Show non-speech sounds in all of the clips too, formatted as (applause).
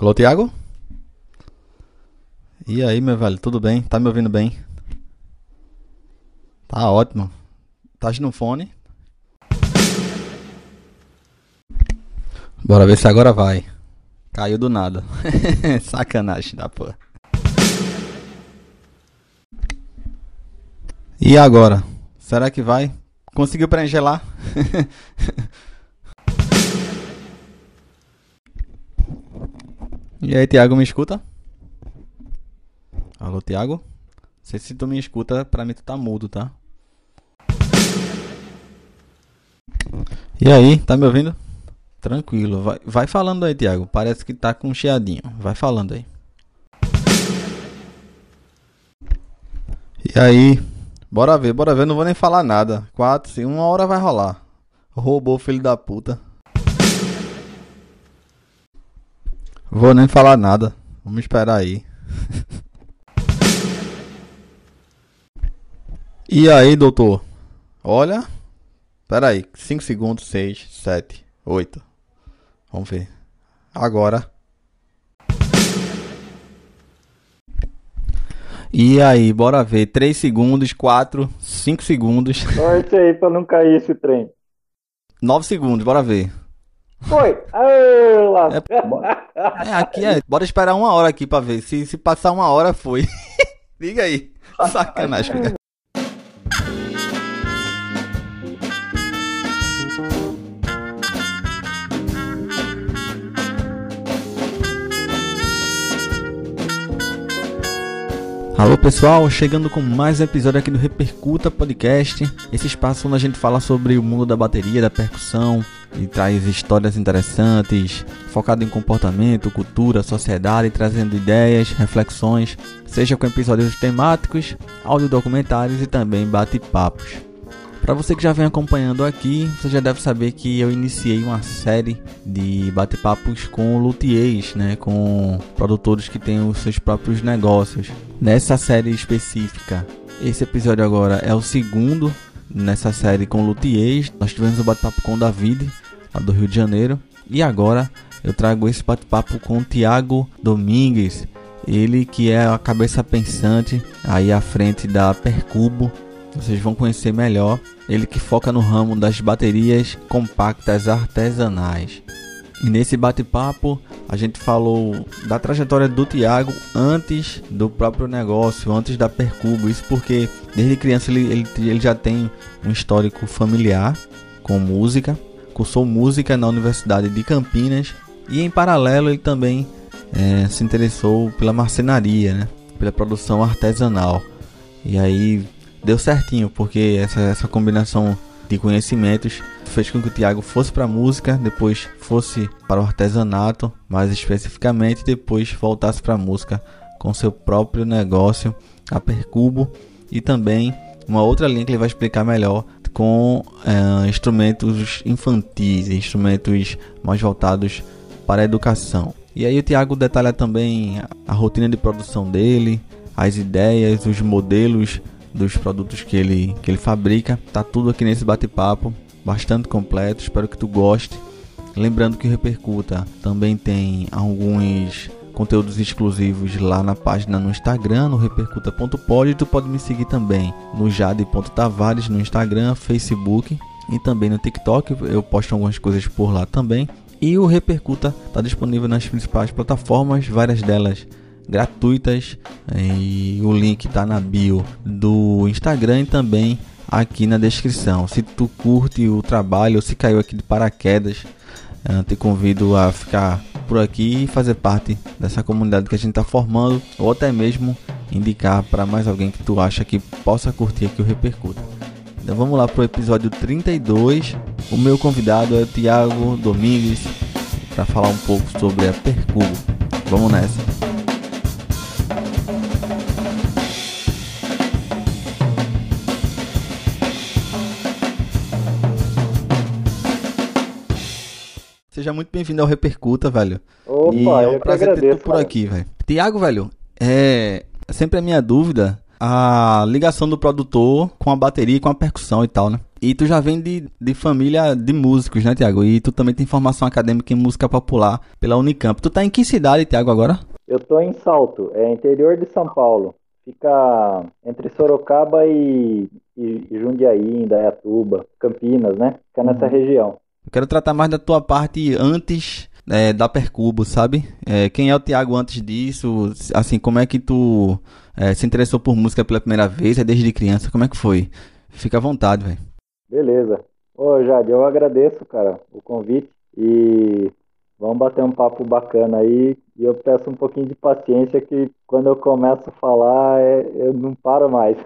Alô, Thiago? E aí, meu velho, tudo bem? Tá me ouvindo bem? Tá ótimo. Tá no fone? Bora ver se agora vai. Caiu do nada. (laughs) Sacanagem da porra. E agora? Será que vai? Conseguiu preencher lá? (laughs) e aí, Thiago, me escuta? Alô, Thiago? Não sei se tu me escuta, pra mim tu tá mudo, tá? E aí, tá me ouvindo? Tranquilo, vai, vai falando aí, Thiago. Parece que tá com um chiadinho. Vai falando aí. E aí? Bora ver, bora ver. Não vou nem falar nada. Quatro, sim, uma hora vai rolar. Roubou, filho da puta. Vou nem falar nada. Vamos esperar aí. (laughs) e aí, doutor? Olha. Pera aí. 5 segundos, 6, 7, 8. Vamos ver. Agora. E aí, bora ver. 3 segundos, 4, 5 segundos. Sorte aí pra não cair esse trem. 9 segundos, bora ver. Foi! Lá. É, é, aqui é. Bora esperar uma hora aqui pra ver. Se, se passar uma hora, foi. (laughs) Liga aí. Sacanagem. cara. Alô pessoal, chegando com mais um episódio aqui do Repercuta Podcast, esse espaço onde a gente fala sobre o mundo da bateria, da percussão e traz histórias interessantes, focado em comportamento, cultura, sociedade, trazendo ideias, reflexões, seja com episódios temáticos, audiodocumentários e também bate-papos. Para você que já vem acompanhando aqui, você já deve saber que eu iniciei uma série de bate-papos com luthiers, né, com produtores que têm os seus próprios negócios. Nessa série específica, esse episódio agora é o segundo nessa série com luthiers. Nós tivemos o bate-papo com o David, lá do Rio de Janeiro, e agora eu trago esse bate-papo com o Tiago Domingues, ele que é a cabeça pensante aí à frente da Percubo vocês vão conhecer melhor. Ele que foca no ramo das baterias compactas artesanais. E nesse bate-papo a gente falou da trajetória do Tiago antes do próprio negócio, antes da Percubo. Isso porque desde criança ele, ele, ele já tem um histórico familiar com música. Cursou música na Universidade de Campinas e em paralelo ele também é, se interessou pela marcenaria, né? pela produção artesanal. E aí deu certinho, porque essa, essa combinação de conhecimentos fez com que o Thiago fosse para a música, depois fosse para o artesanato, mais especificamente, depois voltasse para a música com seu próprio negócio, a Percubo, e também uma outra linha que ele vai explicar melhor com é, instrumentos infantis, instrumentos mais voltados para a educação. E aí o Thiago detalha também a rotina de produção dele, as ideias, os modelos dos produtos que ele, que ele fabrica. Tá tudo aqui nesse bate-papo, bastante completo. Espero que tu goste. Lembrando que o Repercuta também tem alguns conteúdos exclusivos lá na página no Instagram, no repercuta.pod. Tu pode me seguir também no jade.tavares no Instagram, Facebook e também no TikTok. Eu posto algumas coisas por lá também. E o Repercuta está disponível nas principais plataformas, várias delas gratuitas e o link está na bio do Instagram e também aqui na descrição. Se tu curte o trabalho ou se caiu aqui de paraquedas, eh, te convido a ficar por aqui e fazer parte dessa comunidade que a gente está formando ou até mesmo indicar para mais alguém que tu acha que possa curtir aqui o Repercuta. Então vamos lá para o episódio 32. O meu convidado é o Tiago Domingues para falar um pouco sobre a Percubo. Vamos nessa. Seja muito bem-vindo ao Repercuta, velho. Opa, e é um prazer ter agradeço, tu por cara. aqui, velho. Tiago, velho, é sempre a minha dúvida a ligação do produtor com a bateria e com a percussão e tal, né? E tu já vem de, de família de músicos, né, Tiago? E tu também tem formação acadêmica em música popular pela Unicamp. Tu tá em que cidade, Tiago, agora? Eu tô em Salto, é interior de São Paulo. Fica entre Sorocaba e, e, e Jundiaí, Indaiatuba, Campinas, né? Fica nessa uhum. região. Eu quero tratar mais da tua parte antes é, da Percubo, sabe? É, quem é o Tiago antes disso? Assim, como é que tu é, se interessou por música pela primeira vez? É desde criança? Como é que foi? Fica à vontade, velho. Beleza. Ô, Jade, eu agradeço, cara, o convite e vamos bater um papo bacana aí. E eu peço um pouquinho de paciência que quando eu começo a falar, é, eu não paro mais.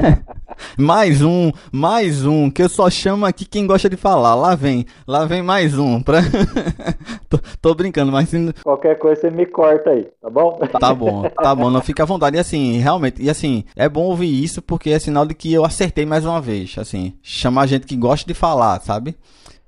(laughs) mais um, mais um, que eu só chamo aqui quem gosta de falar. Lá vem, lá vem mais um. Pra... (laughs) tô, tô, brincando, mas... Qualquer coisa você me corta aí, tá bom? tá bom, tá bom, não fica à vontade. E assim, realmente, e assim, é bom ouvir isso porque é sinal de que eu acertei mais uma vez. Assim, chamar gente que gosta de falar, sabe?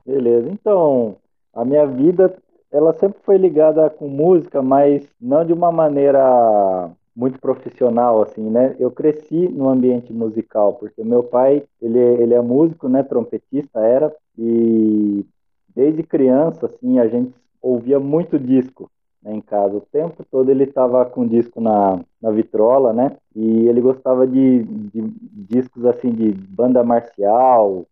Beleza, então, a minha vida ela sempre foi ligada com música, mas não de uma maneira muito profissional assim, né? Eu cresci no ambiente musical porque meu pai ele, ele é músico, né? Trompetista era e desde criança assim a gente ouvia muito disco né, em casa. O tempo todo ele estava com disco na, na vitrola, né? E ele gostava de, de discos assim de banda marcial,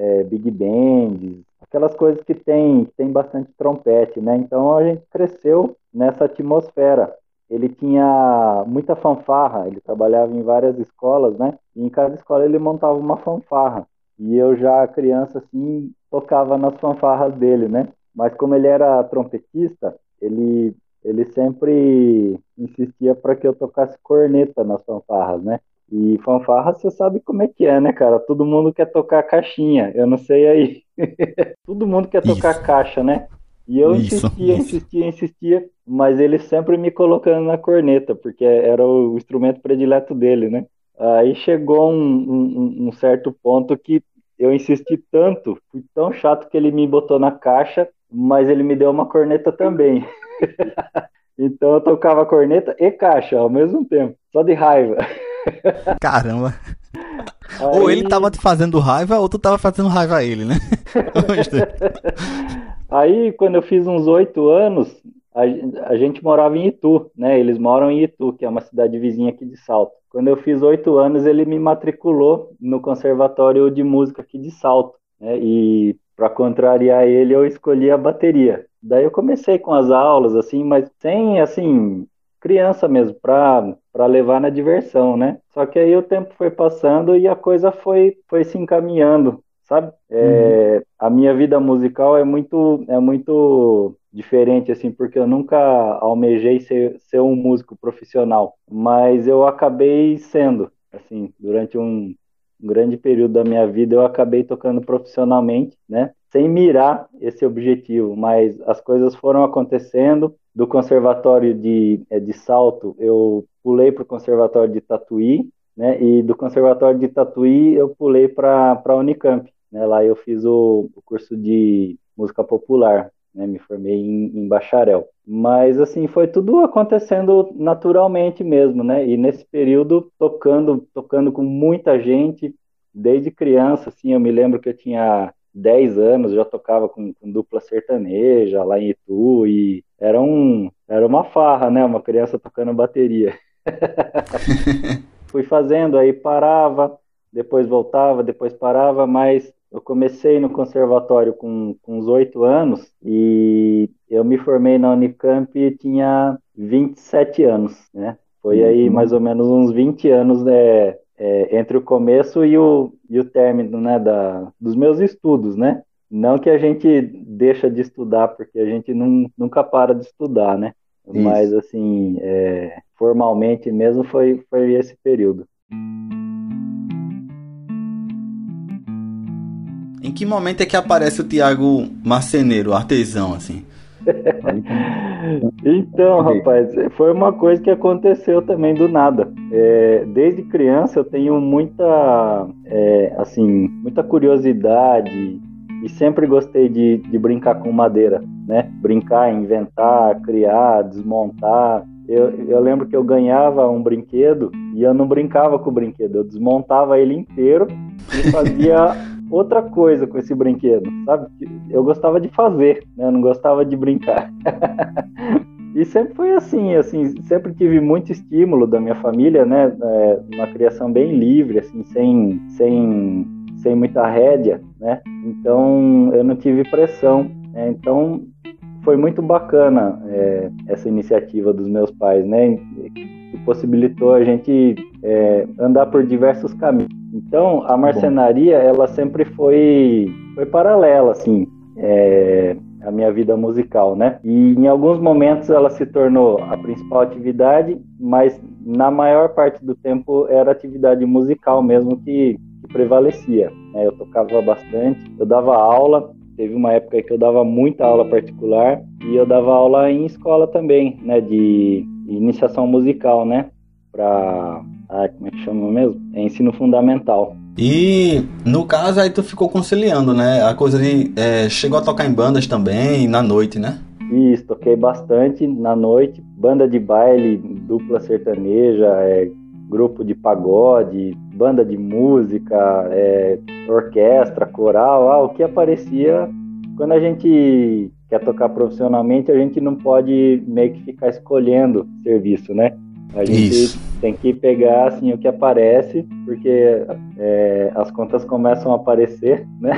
é, big bands, aquelas coisas que tem, tem bastante trompete, né? Então a gente cresceu nessa atmosfera. Ele tinha muita fanfarra, ele trabalhava em várias escolas, né? E em cada escola ele montava uma fanfarra. E eu já criança assim tocava nas fanfarras dele, né? Mas como ele era trompetista, ele ele sempre insistia para que eu tocasse corneta nas fanfarras, né? E fanfarra, você sabe como é que é, né, cara? Todo mundo quer tocar caixinha. Eu não sei aí. (laughs) Todo mundo quer tocar isso. caixa, né? E eu isso, insistia, isso. insistia, insistia, mas ele sempre me colocando na corneta, porque era o instrumento predileto dele, né? Aí chegou um, um, um certo ponto que eu insisti tanto, fui tão chato que ele me botou na caixa, mas ele me deu uma corneta também. (laughs) então eu tocava corneta e caixa ao mesmo tempo, só de raiva. (laughs) Caramba. Aí... Ou ele tava te fazendo raiva, ou tu tava fazendo raiva a ele, né? (laughs) Aí, quando eu fiz uns oito anos, a, a, gente morava em Itu, né? Eles moram em Itu, que é uma cidade vizinha aqui de Salto. Quando eu fiz oito anos, ele me matriculou no Conservatório de Música aqui de Salto, né? E para contrariar ele, eu escolhi a bateria. Daí eu comecei com as aulas, assim, mas sem, assim, criança mesmo, para levar na diversão, né? Só que aí o tempo foi passando e a coisa foi, foi se encaminhando, sabe? É, uhum. A minha vida musical é muito, é muito diferente, assim, porque eu nunca almejei ser, ser um músico profissional, mas eu acabei sendo, assim, durante um, um grande período da minha vida eu acabei tocando profissionalmente, né? Sem mirar esse objetivo, mas as coisas foram acontecendo, do conservatório de, é, de Salto, eu pulei para o conservatório de Tatuí, né? E do conservatório de Tatuí eu pulei para a Unicamp, né? Lá eu fiz o, o curso de música popular, né? Me formei em, em, bacharel. Mas assim foi tudo acontecendo naturalmente mesmo, né? E nesse período tocando, tocando com muita gente desde criança, assim. Eu me lembro que eu tinha 10 anos, já tocava com, com, dupla sertaneja lá em Itu e era, um, era uma farra, né? Uma criança tocando bateria. (laughs) Fui fazendo, aí parava, depois voltava, depois parava, mas eu comecei no conservatório com, com uns oito anos e eu me formei na Unicamp e tinha 27 anos, né? Foi aí uhum. mais ou menos uns 20 anos né, é, entre o começo e o, e o término né, da, dos meus estudos, né? Não que a gente deixa de estudar, porque a gente não, nunca para de estudar, né? Isso. Mas, assim, é, formalmente mesmo foi, foi esse período. Em que momento é que aparece o Tiago Marceneiro, artesão, assim? Então, rapaz, foi uma coisa que aconteceu também do nada. É, desde criança eu tenho muita, é, assim, muita curiosidade e sempre gostei de, de brincar com madeira, né? Brincar, inventar, criar, desmontar. Eu, eu lembro que eu ganhava um brinquedo e eu não brincava com o brinquedo, eu desmontava ele inteiro e fazia (laughs) outra coisa com esse brinquedo, sabe? Eu gostava de fazer, né? Eu não gostava de brincar. (laughs) E sempre foi assim, assim, sempre tive muito estímulo da minha família, né? É, uma criação bem livre, assim, sem, sem, sem muita rédea, né? Então eu não tive pressão. Né? Então foi muito bacana é, essa iniciativa dos meus pais, né? Que possibilitou a gente é, andar por diversos caminhos. Então a marcenaria, ela sempre foi, foi paralela, assim. É, a minha vida musical, né? E em alguns momentos ela se tornou a principal atividade, mas na maior parte do tempo era atividade musical mesmo que, que prevalecia. Né? Eu tocava bastante, eu dava aula, teve uma época que eu dava muita aula particular e eu dava aula em escola também, né? De iniciação musical, né? Para, ah, como é que chama mesmo? É ensino fundamental. E no caso aí tu ficou conciliando, né? A coisa de. É, chegou a tocar em bandas também na noite, né? Isso, toquei bastante na noite, banda de baile, dupla sertaneja, é, grupo de pagode, banda de música, é, orquestra, coral, ah, o que aparecia. Quando a gente quer tocar profissionalmente, a gente não pode meio que ficar escolhendo serviço, né? A gente Isso. tem que pegar assim o que aparece, porque é, as contas começam a aparecer, né?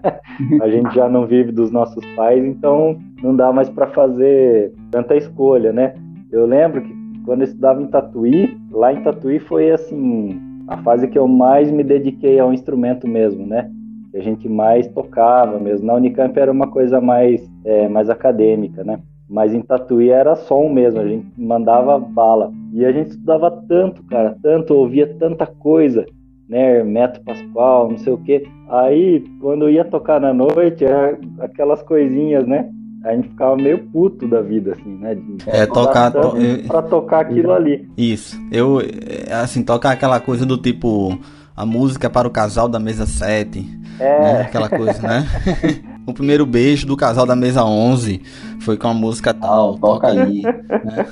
(laughs) a gente já não vive dos nossos pais, então não dá mais para fazer tanta escolha, né? Eu lembro que quando eu estudava em Tatuí, lá em Tatuí foi assim a fase que eu mais me dediquei ao instrumento mesmo, né? Que a gente mais tocava mesmo. Na Unicamp era uma coisa mais é, mais acadêmica, né? Mas em Tatuí era som mesmo, a gente mandava bala. E a gente estudava tanto, cara, tanto, ouvia tanta coisa, né? Hermeto Pascoal, não sei o quê. Aí, quando ia tocar na noite, era aquelas coisinhas, né? A gente ficava meio puto da vida, assim, né? De é, tocar. To... Pra tocar aquilo ali. Isso. Eu, é, assim, tocar aquela coisa do tipo. A música para o casal da mesa 7. É. Né? Aquela coisa, né? (laughs) o primeiro beijo do casal da mesa 11 foi com a música tal, ah, toca aí. né?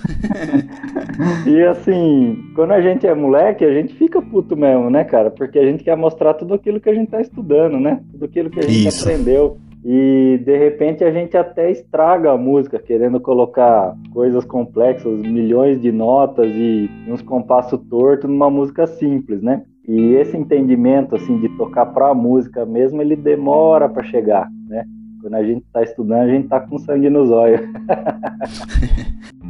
(laughs) e assim, quando a gente é moleque, a gente fica puto mesmo, né, cara? Porque a gente quer mostrar tudo aquilo que a gente tá estudando, né? Tudo aquilo que a gente Isso. aprendeu. E de repente a gente até estraga a música, querendo colocar coisas complexas, milhões de notas e uns compassos tortos numa música simples, né? E esse entendimento assim de tocar para a música mesmo, ele demora para chegar, né? Quando a gente está estudando, a gente está com sangue nos olhos. (laughs)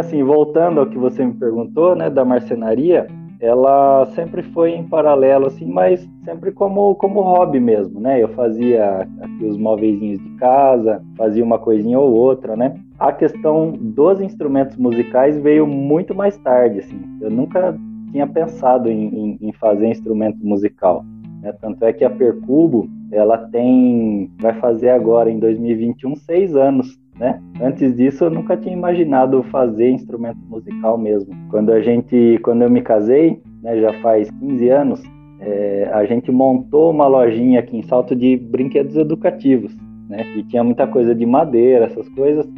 assim, voltando ao que você me perguntou, né, da marcenaria, ela sempre foi em paralelo, assim, mas sempre como, como hobby mesmo, né? Eu fazia aqui os móveis de casa, fazia uma coisinha ou outra, né? A questão dos instrumentos musicais veio muito mais tarde, assim. Eu nunca tinha pensado em, em, em fazer instrumento musical. Né? Tanto é que a Percubo, ela tem, vai fazer agora em 2021 seis anos né? Antes disso, eu nunca tinha imaginado fazer instrumento musical mesmo. Quando a gente, quando eu me casei, né, já faz 15 anos, é, a gente montou uma lojinha aqui em Salto de brinquedos educativos, né? E tinha muita coisa de madeira, essas coisas.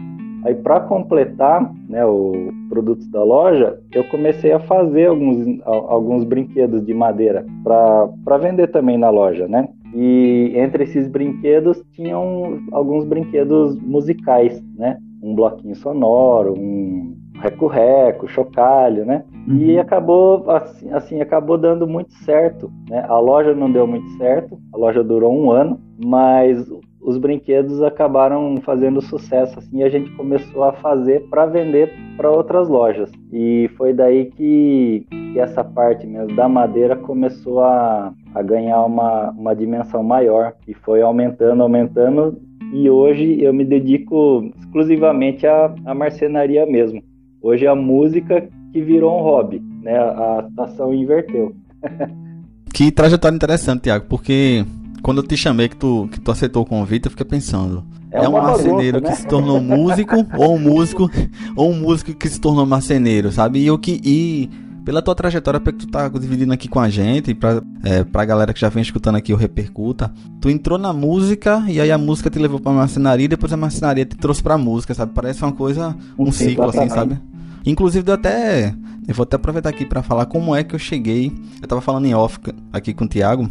Aí, para completar né, os produtos da loja, eu comecei a fazer alguns, alguns brinquedos de madeira para vender também na loja, né? E entre esses brinquedos tinham alguns brinquedos musicais, né? Um bloquinho sonoro, um reco-reco, chocalho, né? Uhum. E acabou assim, assim, acabou dando muito certo, né? A loja não deu muito certo, a loja durou um ano, mas os brinquedos acabaram fazendo sucesso assim, e a gente começou a fazer para vender para outras lojas. E foi daí que, que, essa parte mesmo da madeira começou a, a ganhar uma, uma dimensão maior e foi aumentando, aumentando. E hoje eu me dedico exclusivamente à, à marcenaria mesmo. Hoje é a música que virou um hobby, né? A situação inverteu. (laughs) que trajetória interessante, Tiago, porque quando eu te chamei que tu, que tu aceitou o convite, eu fiquei pensando. É, é um marceneiro né? que se tornou músico, ou um músico, ou um músico que se tornou marceneiro, sabe? E que. E pela tua trajetória, que tu tá dividindo aqui com a gente, pra, é, pra galera que já vem escutando aqui o Repercuta, tu entrou na música e aí a música te levou pra marcenaria e depois a marcenaria te trouxe pra música, sabe? Parece uma coisa, um Sim, ciclo assim, sabe? Inclusive, eu até. Eu vou até aproveitar aqui para falar como é que eu cheguei. Eu tava falando em off aqui com o Thiago.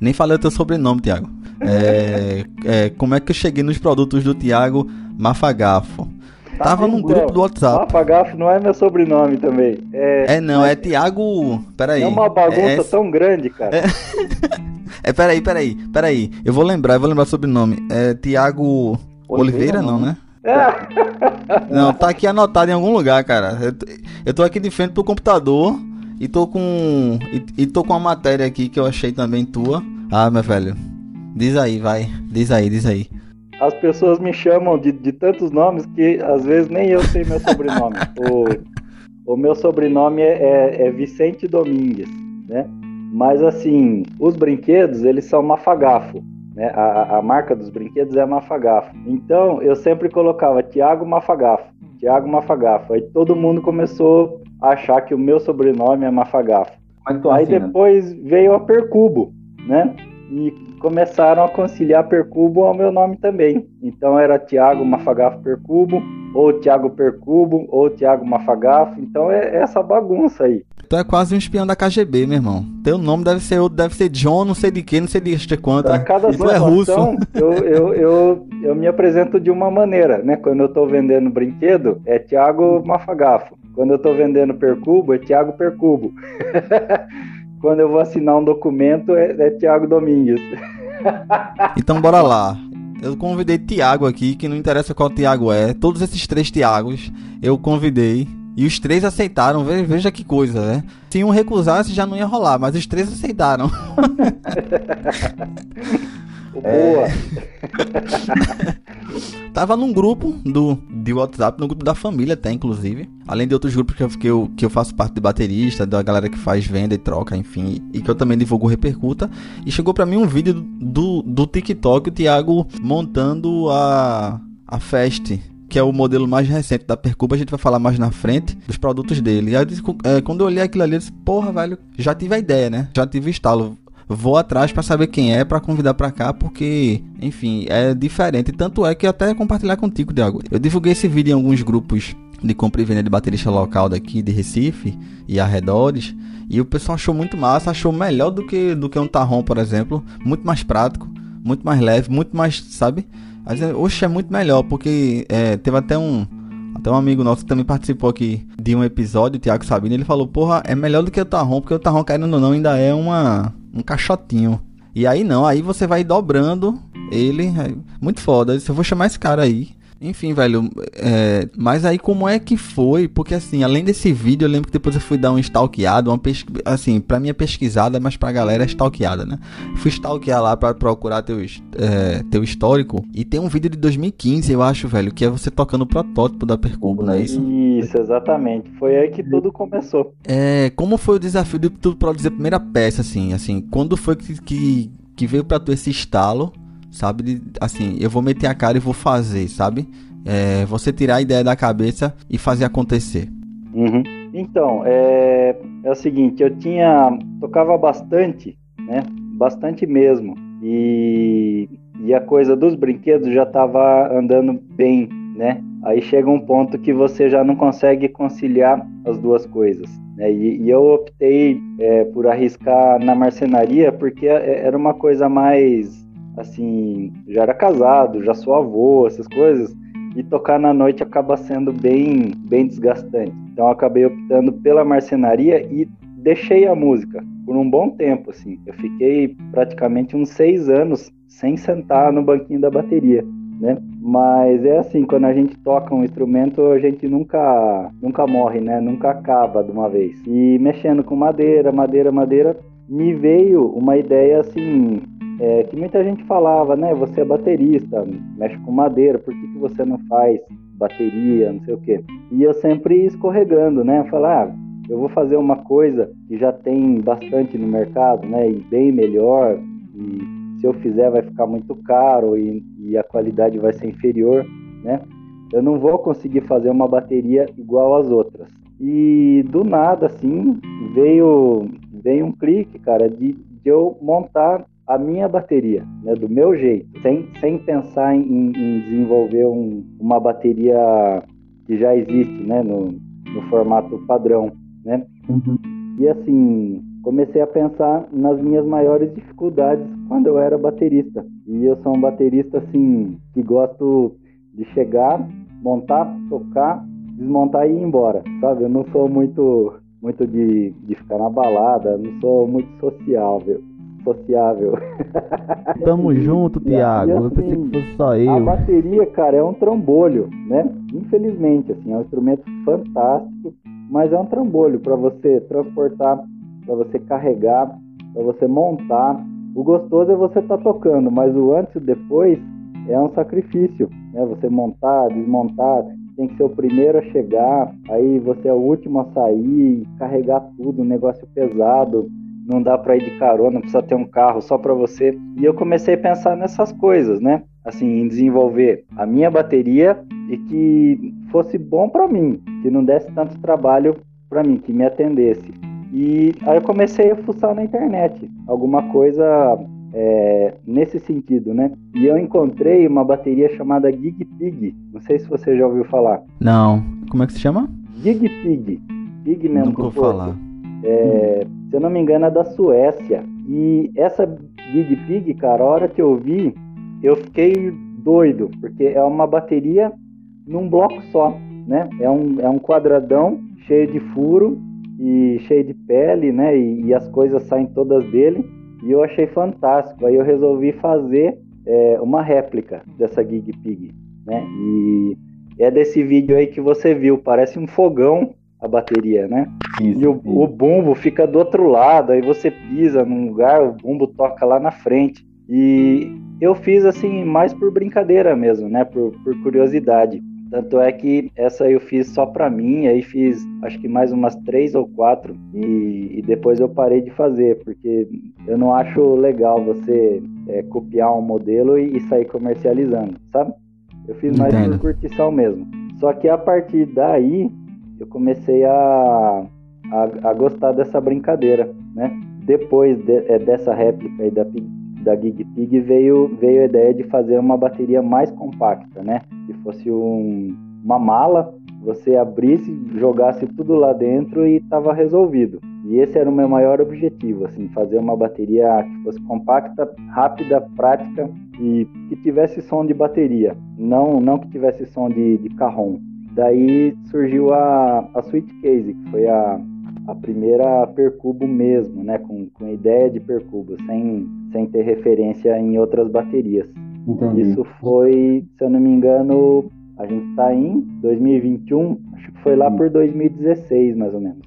Nem falei o teu sobrenome, Thiago. É, (laughs) é, como é que eu cheguei nos produtos do Thiago Mafagafo? Tava num grupo do WhatsApp. Mafagafo não é meu sobrenome também. É, é não, é Thiago. Peraí. É uma bagunça é... tão grande, cara. É... (laughs) é, peraí, peraí, peraí. Eu vou lembrar, eu vou lembrar o sobrenome. É Thiago Oliveira, Oliveira não, né? (laughs) Não, tá aqui anotado em algum lugar, cara. Eu, eu tô aqui de frente pro computador e tô com. E, e tô com uma matéria aqui que eu achei também tua. Ah, meu velho. Diz aí, vai. Diz aí, diz aí. As pessoas me chamam de, de tantos nomes que às vezes nem eu sei meu sobrenome. (laughs) o, o meu sobrenome é, é, é Vicente Domingues, né? Mas assim, os brinquedos, eles são mafagafo. Né? A, a, marca dos brinquedos é Mafagafo. Então eu sempre colocava Tiago Mafagafo, Tiago Mafagafo. Aí todo mundo começou a achar que o meu sobrenome é Mafagafo. Aí assim, depois né? veio a Percubo, né? E começaram a conciliar Percubo ao meu nome também. Então era Tiago Mafagafo Percubo, ou Tiago Percubo, ou Tiago Mafagafo. Então é essa bagunça aí. Tu é quase um espião da KGB, meu irmão. Teu nome deve ser outro, deve ser John, não sei de quem, não sei de quanto. Pra cada e tu é russo. Eu, eu, eu, eu me apresento de uma maneira, né? Quando eu tô vendendo brinquedo, é Thiago Mafagafo. Quando eu tô vendendo Percubo, é Thiago Percubo. (laughs) Quando eu vou assinar um documento, é, é Thiago Domingues. (laughs) então bora lá. Eu convidei Tiago aqui, que não interessa qual Tiago é. Todos esses três Tiagos eu convidei e os três aceitaram, veja que coisa, né? Se um recusasse já não ia rolar, mas os três aceitaram. (laughs) Boa! (laughs) Tava num grupo do, de WhatsApp, no grupo da família até, inclusive. Além de outros grupos que eu, que eu, que eu faço parte de baterista, da galera que faz venda e troca, enfim. E que eu também divulgo Repercuta. E chegou para mim um vídeo do, do TikTok, o Thiago montando a, a Fest que é o modelo mais recente da Percuba, a gente vai falar mais na frente dos produtos dele. Aí, é, quando eu olhei aquilo ali, eu disse, porra, velho, já tive a ideia, né? Já tive o estalo. Vou atrás para saber quem é, para convidar para cá, porque, enfim, é diferente. Tanto é que eu até compartilhar contigo, Diago. Eu divulguei esse vídeo em alguns grupos de compra e venda de baterista local daqui de Recife e arredores. E o pessoal achou muito massa, achou melhor do que, do que um Tarrom, por exemplo. Muito mais prático, muito mais leve, muito mais, sabe? Mas, oxe, é muito melhor, porque é, teve até um. Até um amigo nosso que também participou aqui de um episódio, o Thiago Sabino, ele falou, porra, é melhor do que o Tarrom, porque o Tarrom, querendo ou não, ainda é uma, um caixotinho. E aí não, aí você vai dobrando ele, é muito foda. Eu vou chamar esse cara aí enfim, velho, é, mas aí como é que foi? Porque assim, além desse vídeo, eu lembro que depois eu fui dar um stalkeado, uma pesqu... assim, pra é pesquisada, mas pra galera é stalkeada, né? Fui stalkear lá pra procurar teu, é, teu histórico e tem um vídeo de 2015, eu acho, velho, que é você tocando o protótipo da Percubo, não é isso? Isso, exatamente. Foi aí que tudo começou. É, como foi o desafio de tu produzir a primeira peça, assim, assim, quando foi que, que, que veio pra tu esse estalo sabe? Assim, eu vou meter a cara e vou fazer, sabe? É, você tirar a ideia da cabeça e fazer acontecer. Uhum. Então, é, é o seguinte, eu tinha. tocava bastante, né? Bastante mesmo. E, e a coisa dos brinquedos já estava andando bem, né? Aí chega um ponto que você já não consegue conciliar as duas coisas. Né? E, e, eu optei é, por arriscar na marcenaria porque é, era uma coisa mais assim, já era casado, já sou avô, essas coisas. e tocar na noite acaba sendo bem, bem desgastante. Então acabei optando pela marcenaria e deixei a música por um bom tempo, assim. Eu fiquei praticamente uns seis anos sem sentar no banquinho da bateria, né? Mas é assim, quando a gente toca um instrumento, a gente nunca, nunca morre, né? Nunca acaba de uma vez. E mexendo com madeira, madeira, madeira, me veio uma ideia assim, é, que muita gente falava, né? Você é baterista, mexe com madeira, por que, que você não faz bateria, não sei o quê? E eu sempre escorregando, né? Falar, ah, eu vou fazer uma coisa que já tem bastante no mercado, né? E bem melhor, e se eu fizer vai ficar muito caro e, e a qualidade vai ser inferior, né? Eu não vou conseguir fazer uma bateria igual às outras. E do nada, assim, veio, veio um clique, cara, de, de eu montar a minha bateria, né, do meu jeito, sem, sem pensar em, em desenvolver um, uma bateria que já existe, né, no, no formato padrão, né? Uhum. E assim, comecei a pensar nas minhas maiores dificuldades quando eu era baterista. E eu sou um baterista assim que gosto de chegar, montar, tocar, desmontar e ir embora, sabe? Eu não sou muito muito de, de ficar na balada, não sou muito sociável sociável. (laughs) Tamo junto, Tiago. Assim, eu pensei que fosse só eu. A bateria, cara, é um trambolho, né? Infelizmente, assim, é um instrumento fantástico, mas é um trambolho para você transportar, para você carregar, para você montar. O gostoso é você estar tá tocando, mas o antes e depois é um sacrifício, né? Você montar, desmontar, tem que ser o primeiro a chegar, aí você é o último a sair, carregar tudo, um negócio pesado não dá para ir de carona, precisa ter um carro só para você. E eu comecei a pensar nessas coisas, né? Assim, em desenvolver a minha bateria e que fosse bom para mim, que não desse tanto trabalho para mim, que me atendesse. E aí eu comecei a fuçar na internet alguma coisa é, nesse sentido, né? E eu encontrei uma bateria chamada Gig Pig. Não sei se você já ouviu falar. Não. Como é que se chama? Gig Pig. Pig mesmo. Nunca vou falar. É, se eu não me engano, é da Suécia. E essa Big Pig, cara, a hora que eu vi, eu fiquei doido, porque é uma bateria num bloco só, né? É um, é um quadradão cheio de furo e cheio de pele, né? E, e as coisas saem todas dele. E eu achei fantástico. Aí eu resolvi fazer é, uma réplica dessa Gig Pig, né? E é desse vídeo aí que você viu, parece um fogão a bateria, né? Isso, e o, o, bumbo fica do outro lado, aí você pisa num lugar, o bumbo toca lá na frente. E eu fiz assim, mais por brincadeira mesmo, né? Por, por curiosidade. Tanto é que essa eu fiz só para mim, aí fiz acho que mais umas três ou quatro e, e, depois eu parei de fazer, porque eu não acho legal você é, copiar um modelo e, e, sair comercializando, sabe? Eu fiz mais Entendo. por curtição mesmo. Só que a partir daí eu comecei a, a, a gostar dessa brincadeira, né? Depois de, é, dessa réplica aí da, da Gig Pig veio, veio a ideia de fazer uma bateria mais compacta, né? Que fosse um, uma mala, você abrisse, jogasse tudo lá dentro e estava resolvido. E esse era o meu maior objetivo, assim, fazer uma bateria que fosse compacta, rápida, prática e que tivesse som de bateria, não não que tivesse som de, de carrom. Daí surgiu a, a Sweet Case, que foi a, a primeira percubo mesmo, né? Com, com ideia de percubo, sem, sem ter referência em outras baterias. Entendi. Isso foi, se eu não me engano, a gente está em 2021, acho que foi lá por 2016, mais ou menos.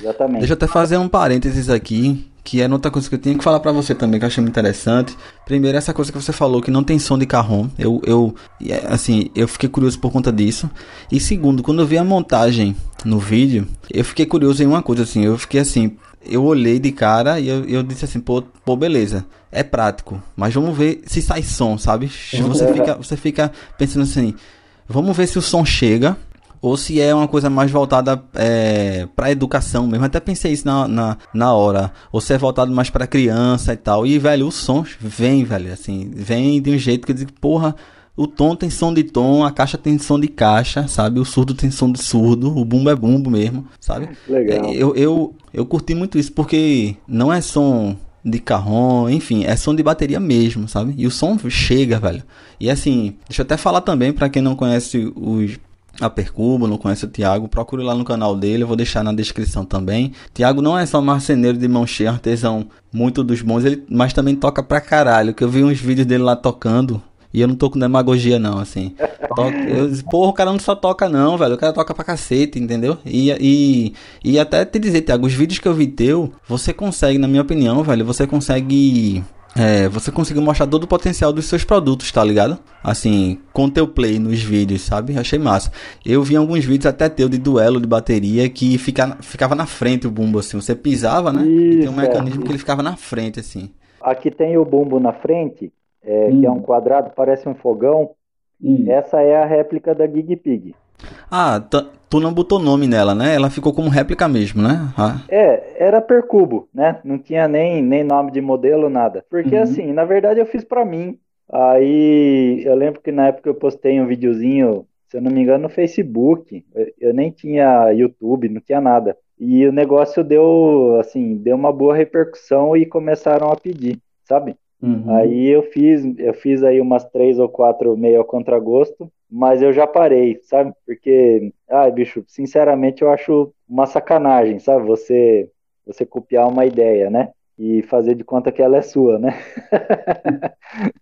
Exatamente. Deixa eu até fazer um parênteses aqui que é outra coisa que eu tinha que falar para você também, que eu achei muito interessante. Primeiro, essa coisa que você falou, que não tem som de carrom. Eu, eu, é, assim, eu fiquei curioso por conta disso. E segundo, quando eu vi a montagem no vídeo, eu fiquei curioso em uma coisa, assim, eu fiquei assim, eu olhei de cara e eu, eu disse assim, pô, pô, beleza, é prático, mas vamos ver se sai som, sabe? Você fica, você fica pensando assim, vamos ver se o som chega ou se é uma coisa mais voltada é, para educação mesmo. Até pensei isso na, na, na hora. Ou se é voltado mais para criança e tal. E, velho, os sons vem, velho, assim, vem de um jeito que eu digo, porra, o tom tem som de tom, a caixa tem som de caixa, sabe? O surdo tem som de surdo, o bumbo é bumbo mesmo, sabe? Legal. É, eu, eu, eu curti muito isso, porque não é som de carrom, enfim, é som de bateria mesmo, sabe? E o som chega, velho. E assim, deixa eu até falar também para quem não conhece os a Percubo, não conhece o Thiago, procure lá no canal dele, eu vou deixar na descrição também. Thiago não é só marceneiro de mão cheia, artesão muito dos bons, ele, mas também toca pra caralho, que eu vi uns vídeos dele lá tocando, e eu não tô com demagogia não, assim. (laughs) Toca, eu, porra, o cara não só toca não, velho, o cara toca pra cacete, entendeu? E, e, e até te dizer, Thiago, os vídeos que eu vi teu, você consegue, na minha opinião, velho, você consegue é, você conseguiu mostrar todo o potencial dos seus produtos, tá ligado? Assim, com teu play nos vídeos, sabe? Achei massa. Eu vi alguns vídeos até teu de duelo de bateria que fica, ficava na frente o bumbo, assim. Você pisava, né? Isso, e tem um mecanismo é. que ele ficava na frente, assim. Aqui tem o bumbo na frente, é, hum. que é um quadrado, parece um fogão. Hum. Essa é a réplica da Gig Pig. Ah, tu não botou nome nela, né? Ela ficou como réplica mesmo, né? Ah. É, era Percubo, né? Não tinha nem, nem nome de modelo, nada. Porque uhum. assim, na verdade eu fiz para mim. Aí eu lembro que na época eu postei um videozinho, se eu não me engano, no Facebook. Eu nem tinha YouTube, não tinha nada. E o negócio deu, assim, deu uma boa repercussão e começaram a pedir, sabe? Uhum. Aí eu fiz, eu fiz aí umas três ou quatro meio a contragosto, mas eu já parei, sabe? Porque, ai, bicho, sinceramente eu acho uma sacanagem, sabe? Você, você copiar uma ideia, né? E fazer de conta que ela é sua, né? (laughs)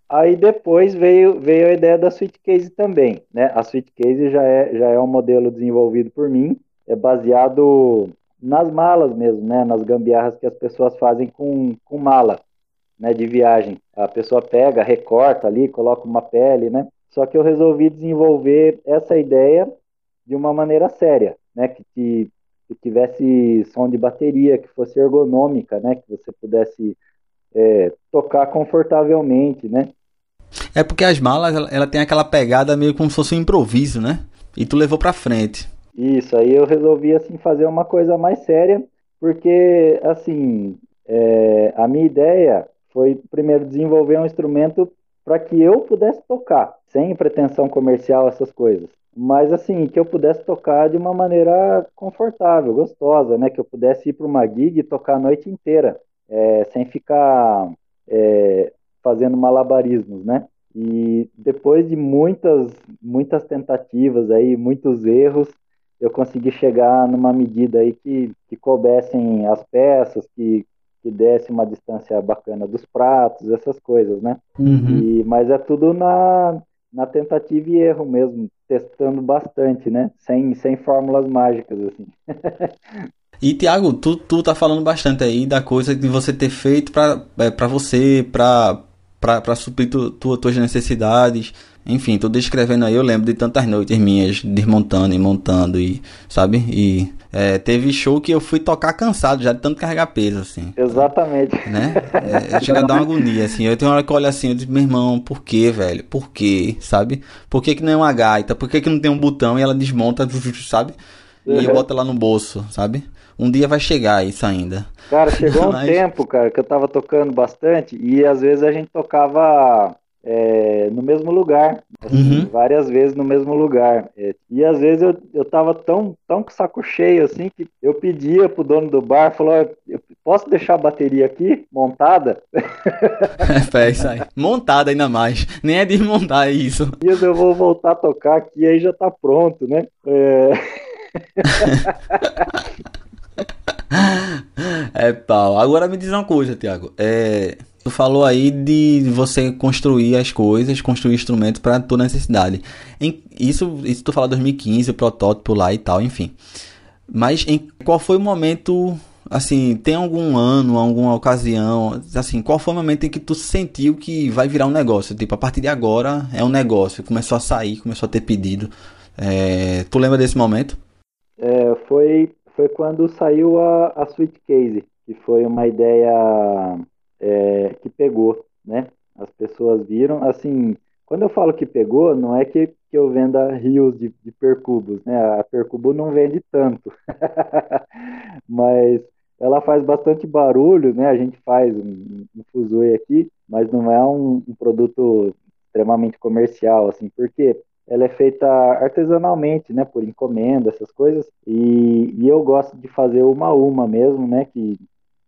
aí depois veio, veio a ideia da Sweet Case também, né? A Sweet Case já é, já é um modelo desenvolvido por mim, é baseado nas malas mesmo, né? Nas gambiarras que as pessoas fazem com, com mala né, de viagem. A pessoa pega, recorta ali, coloca uma pele, né? Só que eu resolvi desenvolver essa ideia de uma maneira séria, né? Que, que, que tivesse som de bateria, que fosse ergonômica, né? Que você pudesse é, tocar confortavelmente, né? É porque as malas, ela, ela, tem aquela pegada meio como se fosse um improviso, né? E tu levou pra frente. Isso, aí eu resolvi, assim, fazer uma coisa mais séria, porque, assim, é, a minha ideia foi primeiro desenvolver um instrumento para que eu pudesse tocar, sem pretensão comercial, essas coisas. Mas assim, que eu pudesse tocar de uma maneira confortável, gostosa, né? Que eu pudesse ir para uma gig e tocar a noite inteira, é, sem ficar é, fazendo malabarismos, né? E depois de muitas, muitas tentativas aí, muitos erros, eu consegui chegar numa medida aí que, que coubessem as peças, que que desse uma distância bacana dos pratos, essas coisas, né? Uhum. E, mas é tudo na, na tentativa e erro mesmo, testando bastante, né? Sem, sem fórmulas mágicas, assim. E Tiago, tu, tu tá falando bastante aí da coisa de você ter feito para é, pra você, para para suprir tu, tu, tuas necessidades. Enfim, tô descrevendo aí, eu lembro de tantas noites minhas desmontando e montando e, sabe? E é, teve show que eu fui tocar cansado já de tanto carregar peso, assim. Exatamente. Né? É, chega a dar uma agonia, assim. Eu tenho uma hora que eu olho assim, eu digo, meu irmão, por que, velho? Por que, sabe? Por que que não é uma gaita? Por que que não tem um botão e ela desmonta, sabe? E eu boto ela no bolso, sabe? Um dia vai chegar isso ainda. Cara, chegou um (laughs) Mas... tempo, cara, que eu tava tocando bastante e às vezes a gente tocava é, no mesmo lugar, assim, uhum. várias vezes no mesmo lugar. É, e às vezes eu, eu tava tão, tão com o saco cheio assim que eu pedia pro dono do bar, falou, eu posso deixar a bateria aqui montada? (laughs) é, isso aí. Montada ainda mais. Nem é desmontar é isso. E eu vou voltar a tocar aqui aí já tá pronto, né? É... (laughs) é pau. Agora me diz uma coisa, Tiago. É, tu falou aí de você construir as coisas, construir instrumentos para tua necessidade. Em, isso, isso tu fala 2015, o protótipo lá e tal, enfim. Mas em qual foi o momento, assim, tem algum ano, alguma ocasião, assim, qual foi o momento em que tu sentiu que vai virar um negócio? Tipo, a partir de agora é um negócio, começou a sair, começou a ter pedido. É, tu lembra desse momento? É, foi foi quando saiu a, a Sweet Case, que foi uma ideia é, que pegou, né? As pessoas viram, assim, quando eu falo que pegou, não é que, que eu venda rios de, de percubos, né? A percubo não vende tanto, (laughs) mas ela faz bastante barulho, né? A gente faz um, um fusui aqui, mas não é um, um produto extremamente comercial, assim, porque ela é feita artesanalmente, né, por encomenda, essas coisas, e, e eu gosto de fazer uma a uma mesmo, né, que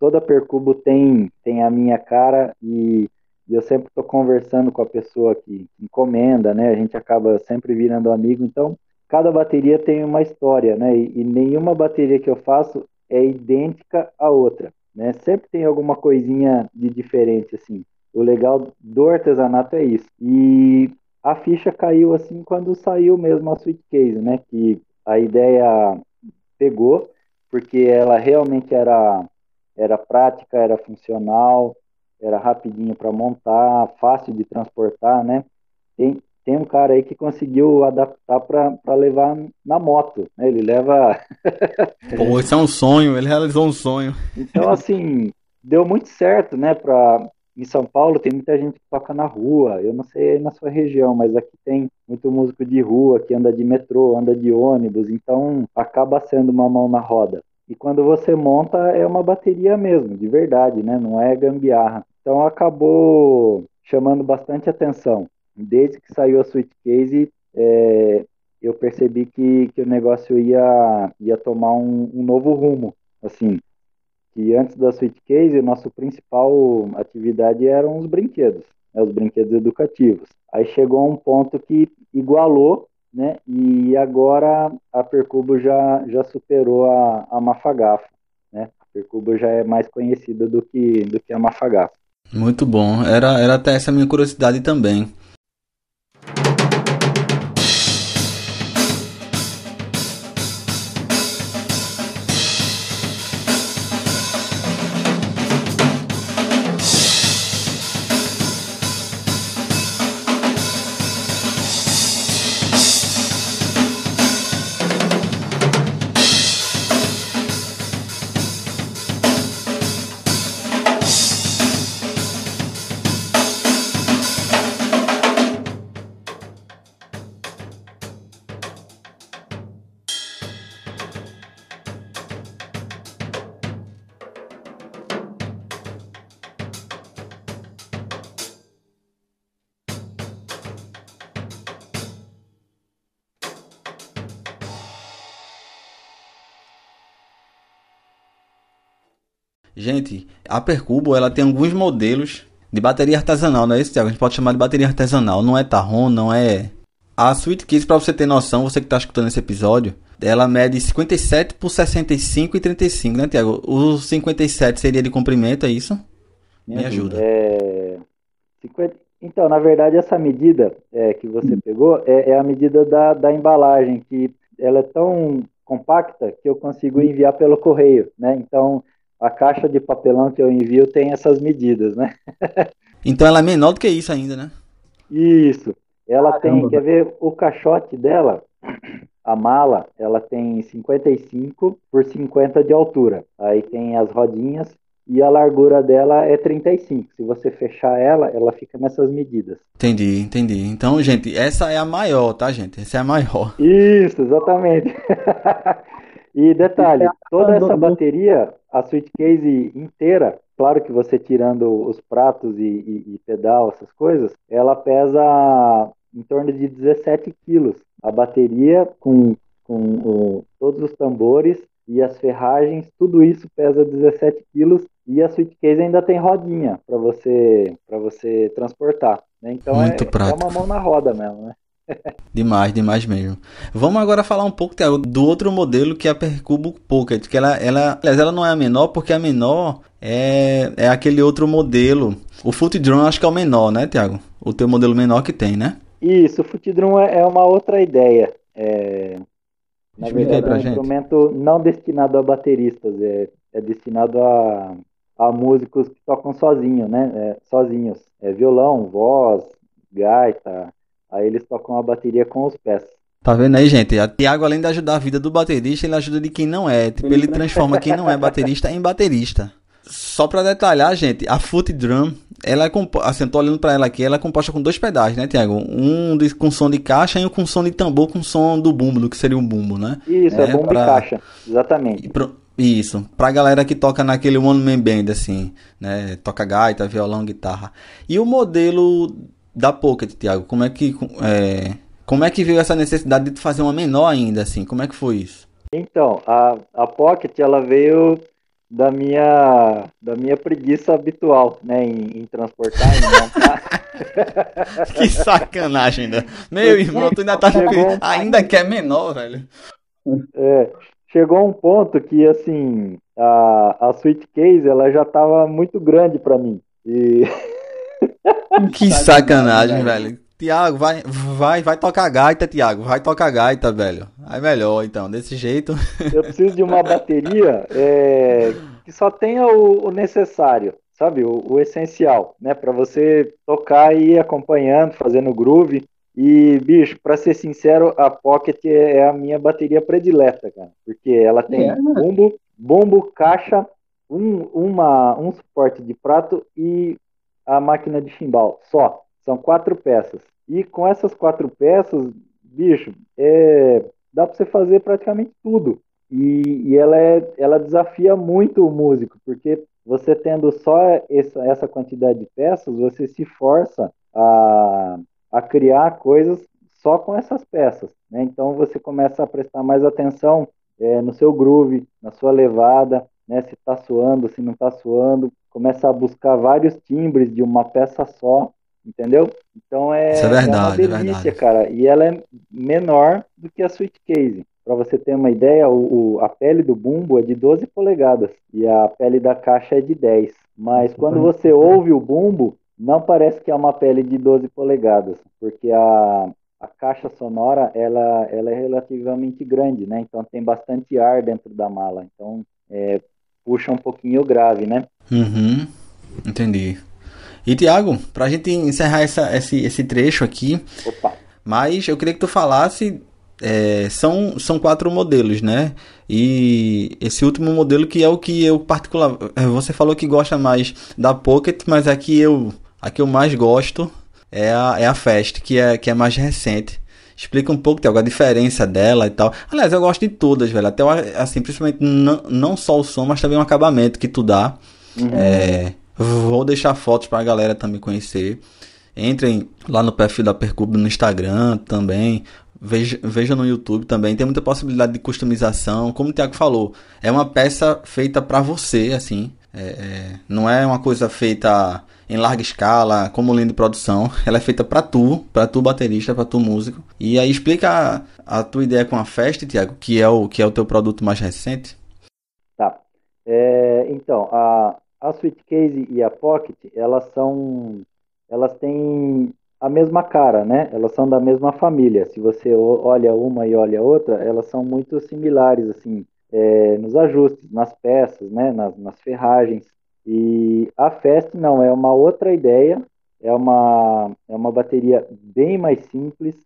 toda percubo tem, tem a minha cara e, e eu sempre estou conversando com a pessoa que encomenda, né? A gente acaba sempre virando amigo, então cada bateria tem uma história, né? E, e nenhuma bateria que eu faço é idêntica à outra, né? Sempre tem alguma coisinha de diferente, assim. O legal do artesanato é isso. E a ficha caiu assim quando saiu mesmo a Sweet Case, né? Que a ideia pegou, porque ela realmente era, era prática, era funcional, era rapidinho para montar, fácil de transportar, né? Tem, tem um cara aí que conseguiu adaptar para levar na moto, né? Ele leva. (laughs) Pô, isso é um sonho, ele realizou um sonho. Então, assim, deu muito certo, né? Pra, em São Paulo tem muita gente que toca na rua. Eu não sei na sua região, mas aqui tem muito músico de rua que anda de metrô, anda de ônibus, então acaba sendo uma mão na roda. E quando você monta é uma bateria mesmo, de verdade, né? Não é gambiarra. Então acabou chamando bastante atenção. Desde que saiu a Suitcase, é, eu percebi que, que o negócio ia, ia tomar um, um novo rumo. Assim, que antes da Suitcase, nossa principal atividade eram os brinquedos, né, os brinquedos educativos. Aí chegou a um ponto que igualou, né, e agora a Percubo já, já superou a, a Mafagafo. Né? A Percubo já é mais conhecida do que, do que a Mafagafo. Muito bom, era, era até essa minha curiosidade também. A Percubo ela tem alguns modelos de bateria artesanal, não é isso, Thiago? A gente pode chamar de bateria artesanal, não é Tarron, não é. A Sweet Kids, para você ter noção, você que está escutando esse episódio, ela mede 57 por 65 e 35, né, Tiago? O 57 seria de comprimento, é isso? Me, ajuda. É... 50... Então, na verdade, essa medida é, que você hum. pegou é, é, a medida da, da embalagem, que ela é tão compacta que eu consigo enviar pelo correio, né? Então, a caixa de papelão que eu envio tem essas medidas, né? (laughs) então ela é menor do que isso ainda, né? Isso. Ela Caramba. tem, quer ver, o caixote dela, a mala, ela tem 55 por 50 de altura. Aí tem as rodinhas e a largura dela é 35. Se você fechar ela, ela fica nessas medidas. Entendi, entendi. Então, gente, essa é a maior, tá, gente? Essa é a maior. Isso, exatamente. (laughs) e detalhe, toda essa bateria, a suitcase inteira, claro que você tirando os pratos e, e, e pedal, essas coisas, ela pesa em torno de 17 quilos. A bateria com, com o, todos os tambores e as ferragens, tudo isso pesa 17 quilos e a suitcase ainda tem rodinha para você para você transportar. Né? Então Muito é, prático. é uma mão na roda mesmo, né? Demais, demais mesmo. Vamos agora falar um pouco do outro modelo que é a Percubo Pocket, que ela, ela, ela não é a menor, porque a menor é, é aquele outro modelo. O Foot Drum acho que é o menor, né, Tiago? O teu modelo menor que tem, né? Isso, o Foot Drum é, é uma outra ideia. É, na verdade, é um gente. instrumento não destinado a bateristas, é, é destinado a, a músicos que tocam sozinho, né? É, sozinhos. É violão, voz, gaita, Aí eles tocam a bateria com os pés. Tá vendo aí, gente? A Thiago, além de ajudar a vida do baterista, ele ajuda de quem não é. Tipo, ele transforma quem não é baterista em baterista. Só pra detalhar, gente, a Foot Drum, ela é composta. Assim, tô olhando pra ela aqui, ela é composta com dois pedais, né, Tiago? Um de, com som de caixa e um com som de tambor com som do bumbo, do que seria um bumbo, né? Isso, é, é bumbo pra... e caixa, exatamente. Pro... Isso, pra galera que toca naquele One Man Band, assim, né? Toca gaita, violão, guitarra. E o modelo da Pocket, Thiago, como é que é, como é que veio essa necessidade de fazer uma menor ainda assim? Como é que foi isso? Então, a, a Pocket ela veio da minha da minha preguiça habitual, né, em, em transportar, em montar. (laughs) que sacanagem, né? Meu irmão, tu ainda tá chegou... ainda que é menor, velho. É, chegou um ponto que assim, a, a suitcase ela já tava muito grande para mim. E (laughs) que sacanagem, velho. Tiago, vai, vai, vai tocar gaita, Tiago. Vai tocar gaita, velho. Aí melhor, então, desse jeito. Eu preciso de uma bateria é, que só tenha o, o necessário, sabe? O, o essencial, né? Para você tocar e ir acompanhando, fazendo groove. E, bicho, para ser sincero, a Pocket é a minha bateria predileta, cara. Porque ela tem é. bumbo, bumbo, caixa, um, uma, um suporte de prato e a máquina de chimbal. Só. São quatro peças. E com essas quatro peças, bicho, é, dá para você fazer praticamente tudo. E, e, ela, é, ela desafia muito o músico, porque você tendo só essa, essa quantidade de peças, você se força a, a criar coisas só com essas peças. Né? Então você começa a prestar mais atenção é, no seu groove, na sua levada, né? se está suando, se não está suando. Começa a buscar vários timbres de uma peça só entendeu? Então é, Isso é, verdade, é uma delícia, é cara. E ela é menor do que a Sweet Case. Para você ter uma ideia, o, o, a pele do bumbo é de 12 polegadas e a pele da caixa é de 10. Mas quando você ouve o bumbo, não parece que é uma pele de 12 polegadas, porque a, a caixa sonora ela, ela é relativamente grande, né? Então tem bastante ar dentro da mala. Então é, puxa um pouquinho o grave, né? Uhum. Entendi. E Tiago, pra gente encerrar essa, esse, esse trecho aqui, Opa. mas eu queria que tu falasse. É, são, são quatro modelos, né? E esse último modelo que é o que eu particular. É, você falou que gosta mais da Pocket, mas aqui eu a que eu mais gosto é a, é a Fast, que é, que é mais recente. Explica um pouco, Tiago, a diferença dela e tal. Aliás, eu gosto de todas, velho. Até assim, principalmente não, não só o som, mas também o acabamento que tu dá. Uhum. É, Vou deixar fotos para a galera também conhecer. Entrem lá no perfil da Percube no Instagram também. Veja, veja no YouTube também. Tem muita possibilidade de customização. Como o Thiago falou, é uma peça feita para você, assim. É, é, não é uma coisa feita em larga escala, como linha de produção. (laughs) Ela é feita para tu, para tu baterista, para tu músico. E aí explica a, a, tua ideia com a Fest, Tiago, que é o que é o teu produto mais recente. Tá. É, então, a, a Sweet Case e a Pocket, elas são, elas têm a mesma cara, né? Elas são da mesma família. Se você olha uma e olha outra, elas são muito similares, assim, é, nos ajustes, nas peças, né? Nas, nas ferragens. E a Fest não, é uma outra ideia. É uma, é uma bateria bem mais simples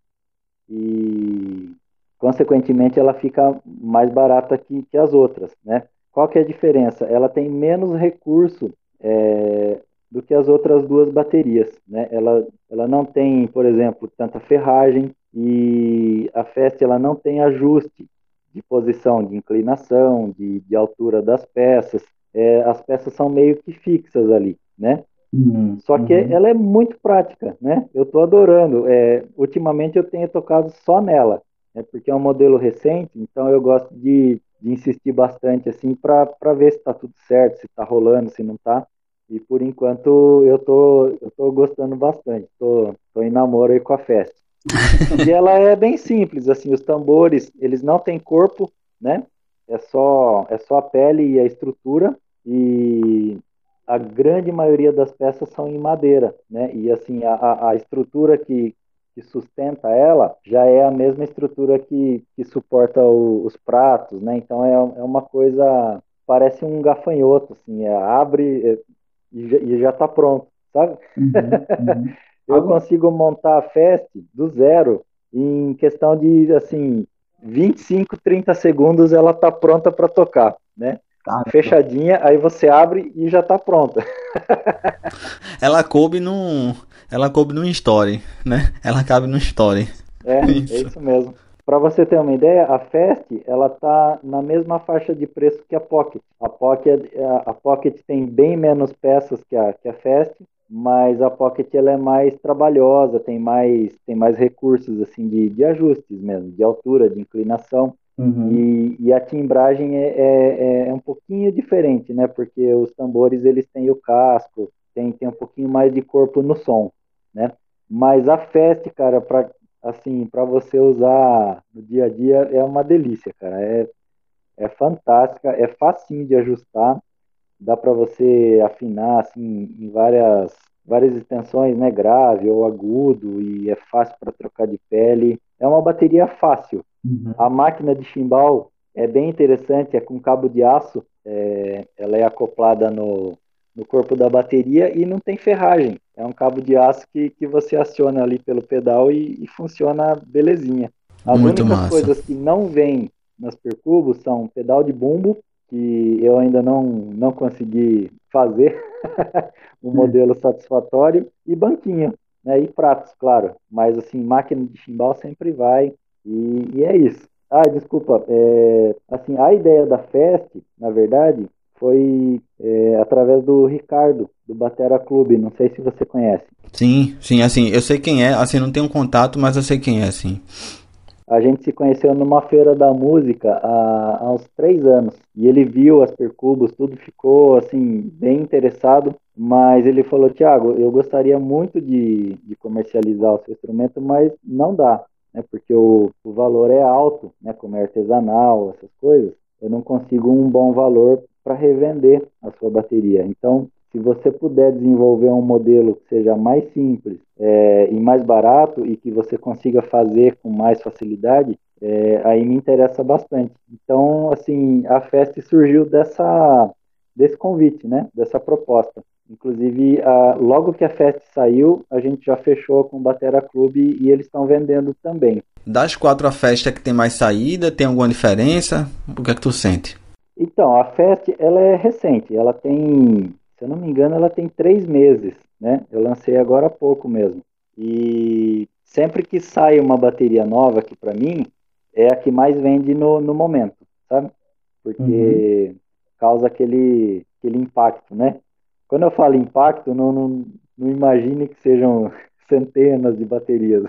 e, consequentemente, ela fica mais barata que, que as outras, né? Qual que é a diferença? Ela tem menos recurso é, do que as outras duas baterias. Né? Ela, ela não tem, por exemplo, tanta ferragem e a Fest ela não tem ajuste de posição, de inclinação, de, de altura das peças. É, as peças são meio que fixas ali, né? Uhum, Só que uhum. ela é muito prática, né? Eu estou adorando. É, ultimamente eu tenho tocado só nela, né? porque é um modelo recente, então eu gosto de de insistir bastante assim para ver se está tudo certo, se está rolando, se não está. E por enquanto eu tô, eu tô gostando bastante, tô, tô em namoro aí com a festa. (laughs) e ela é bem simples, assim, os tambores, eles não têm corpo, né? É só, é só a pele e a estrutura, e a grande maioria das peças são em madeira, né? E assim, a, a estrutura que, que sustenta ela já é a mesma estrutura que, que suporta o, os pratos, né? Então é, é uma coisa, parece um gafanhoto, assim, é, abre é, e, já está pronto, sabe? Uhum, uhum. (laughs) Eu consigo montar a fest do zero em questão de, assim, 25, 30 segundos ela está pronta para tocar, né? Fechadinha, aí você abre e já está pronta. (laughs) ela coube num, ela coube num story, né? Ela cabe num story. É, isso. é isso mesmo. Para você ter uma ideia, a Fast ela tá na mesma faixa de preço que a Pocket. A Pocket, a Pocket tem bem menos peças que a, que a Fast, mas a Pocket ela é mais trabalhosa, tem mais, tem mais recursos assim de, de ajustes mesmo, de altura, de inclinação. Uhum. E, e, a timbragem é, é, é, um pouquinho diferente, né? Porque os tambores eles têm o casco, tem, tem um pouquinho mais de corpo no som, né? Mas a fest, cara, para assim, para você usar no dia a dia é uma delícia, cara. É, é fantástica, é facinho de ajustar, dá para você afinar assim em várias várias extensões, né, grave ou agudo e é fácil para trocar de pele. É uma bateria fácil. Uhum. A máquina de chimbal é bem interessante, é com cabo de aço, é, ela é acoplada no, no corpo da bateria e não tem ferragem. É um cabo de aço que, que você aciona ali pelo pedal e, e funciona belezinha. As Muito únicas massa. coisas que não vêm nas percubos são pedal de bumbo, que eu ainda não, não consegui fazer (laughs) um modelo satisfatório, e banquinho, né, e pratos, claro. Mas assim, máquina de chimbal sempre vai, e, e é isso. Ah, desculpa, é, assim, a ideia da Fest, na verdade, foi é, através do Ricardo, do Batera Clube, não sei se você conhece. Sim, sim, assim, eu sei quem é, assim, não tenho contato, mas eu sei quem é, sim. A gente se conheceu numa feira da música há, há uns três anos. E ele viu as percubos, tudo ficou assim, bem interessado. Mas ele falou, Tiago, eu gostaria muito de, de comercializar o seu instrumento, mas não dá, né? Porque o, o valor é alto, né? Como é artesanal, essas coisas. Eu não consigo um bom valor para revender a sua bateria. Então, se você puder desenvolver um modelo que seja mais simples é, e mais barato e que você consiga fazer com mais facilidade, é, aí me interessa bastante. Então, assim, a festa surgiu dessa desse convite, né? Dessa proposta. Inclusive, a, logo que a festa saiu, a gente já fechou com o Batera Clube e eles estão vendendo também. Das quatro a festa que tem mais saída, tem alguma diferença? O que é que tu sente? Então, a festa ela é recente, ela tem se eu não me engano, ela tem três meses, né? Eu lancei agora há pouco mesmo. E sempre que sai uma bateria nova aqui para mim, é a que mais vende no, no momento, sabe? Porque uhum. causa aquele, aquele impacto, né? Quando eu falo impacto, não, não, não imagine que sejam (laughs) centenas de baterias.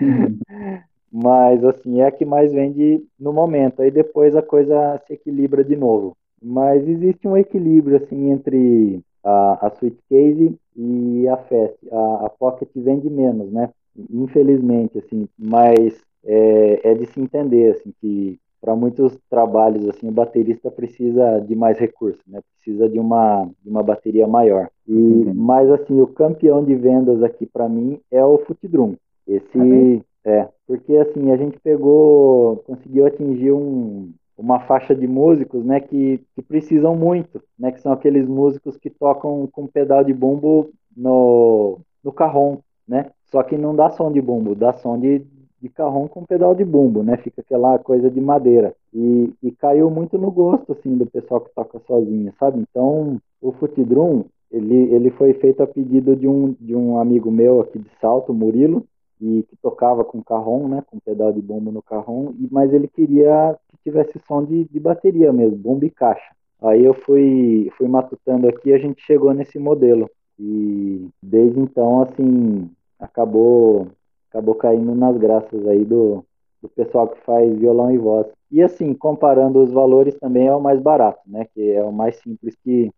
Uhum. (laughs) Mas, assim, é a que mais vende no momento. Aí depois a coisa se equilibra de novo. Mas existe um equilíbrio assim entre a, a Case e a Fast. A, a Pocket vende menos, né? Infelizmente, assim, mas é, é de se entender assim que para muitos trabalhos assim o baterista precisa de mais recursos, né? Precisa de uma de uma bateria maior. E uhum. mas assim o campeão de vendas aqui para mim é o Foot Drum. Esse ah, é porque assim a gente pegou conseguiu atingir um uma faixa de músicos, né, que, que precisam muito, né, que são aqueles músicos que tocam com pedal de bumbo no, no carrom, né, só que não dá som de bumbo, dá som de, de carrom com pedal de bumbo, né, fica aquela coisa de madeira, e, e caiu muito no gosto, assim, do pessoal que toca sozinho, sabe, então o Foot Drum, ele, ele foi feito a pedido de um, de um amigo meu aqui de Salto, Murilo, e que tocava com carrom, né, com pedal de bombo no carrom, e, mas ele queria que tivesse som de, de bateria mesmo, bomba e caixa. Aí eu fui, fui matutando aqui e a gente chegou nesse modelo. E desde então, assim, acabou, acabou caindo nas graças aí do, do pessoal que faz violão e voz. E assim, comparando os valores também é o mais barato, né? Que é o mais simples que,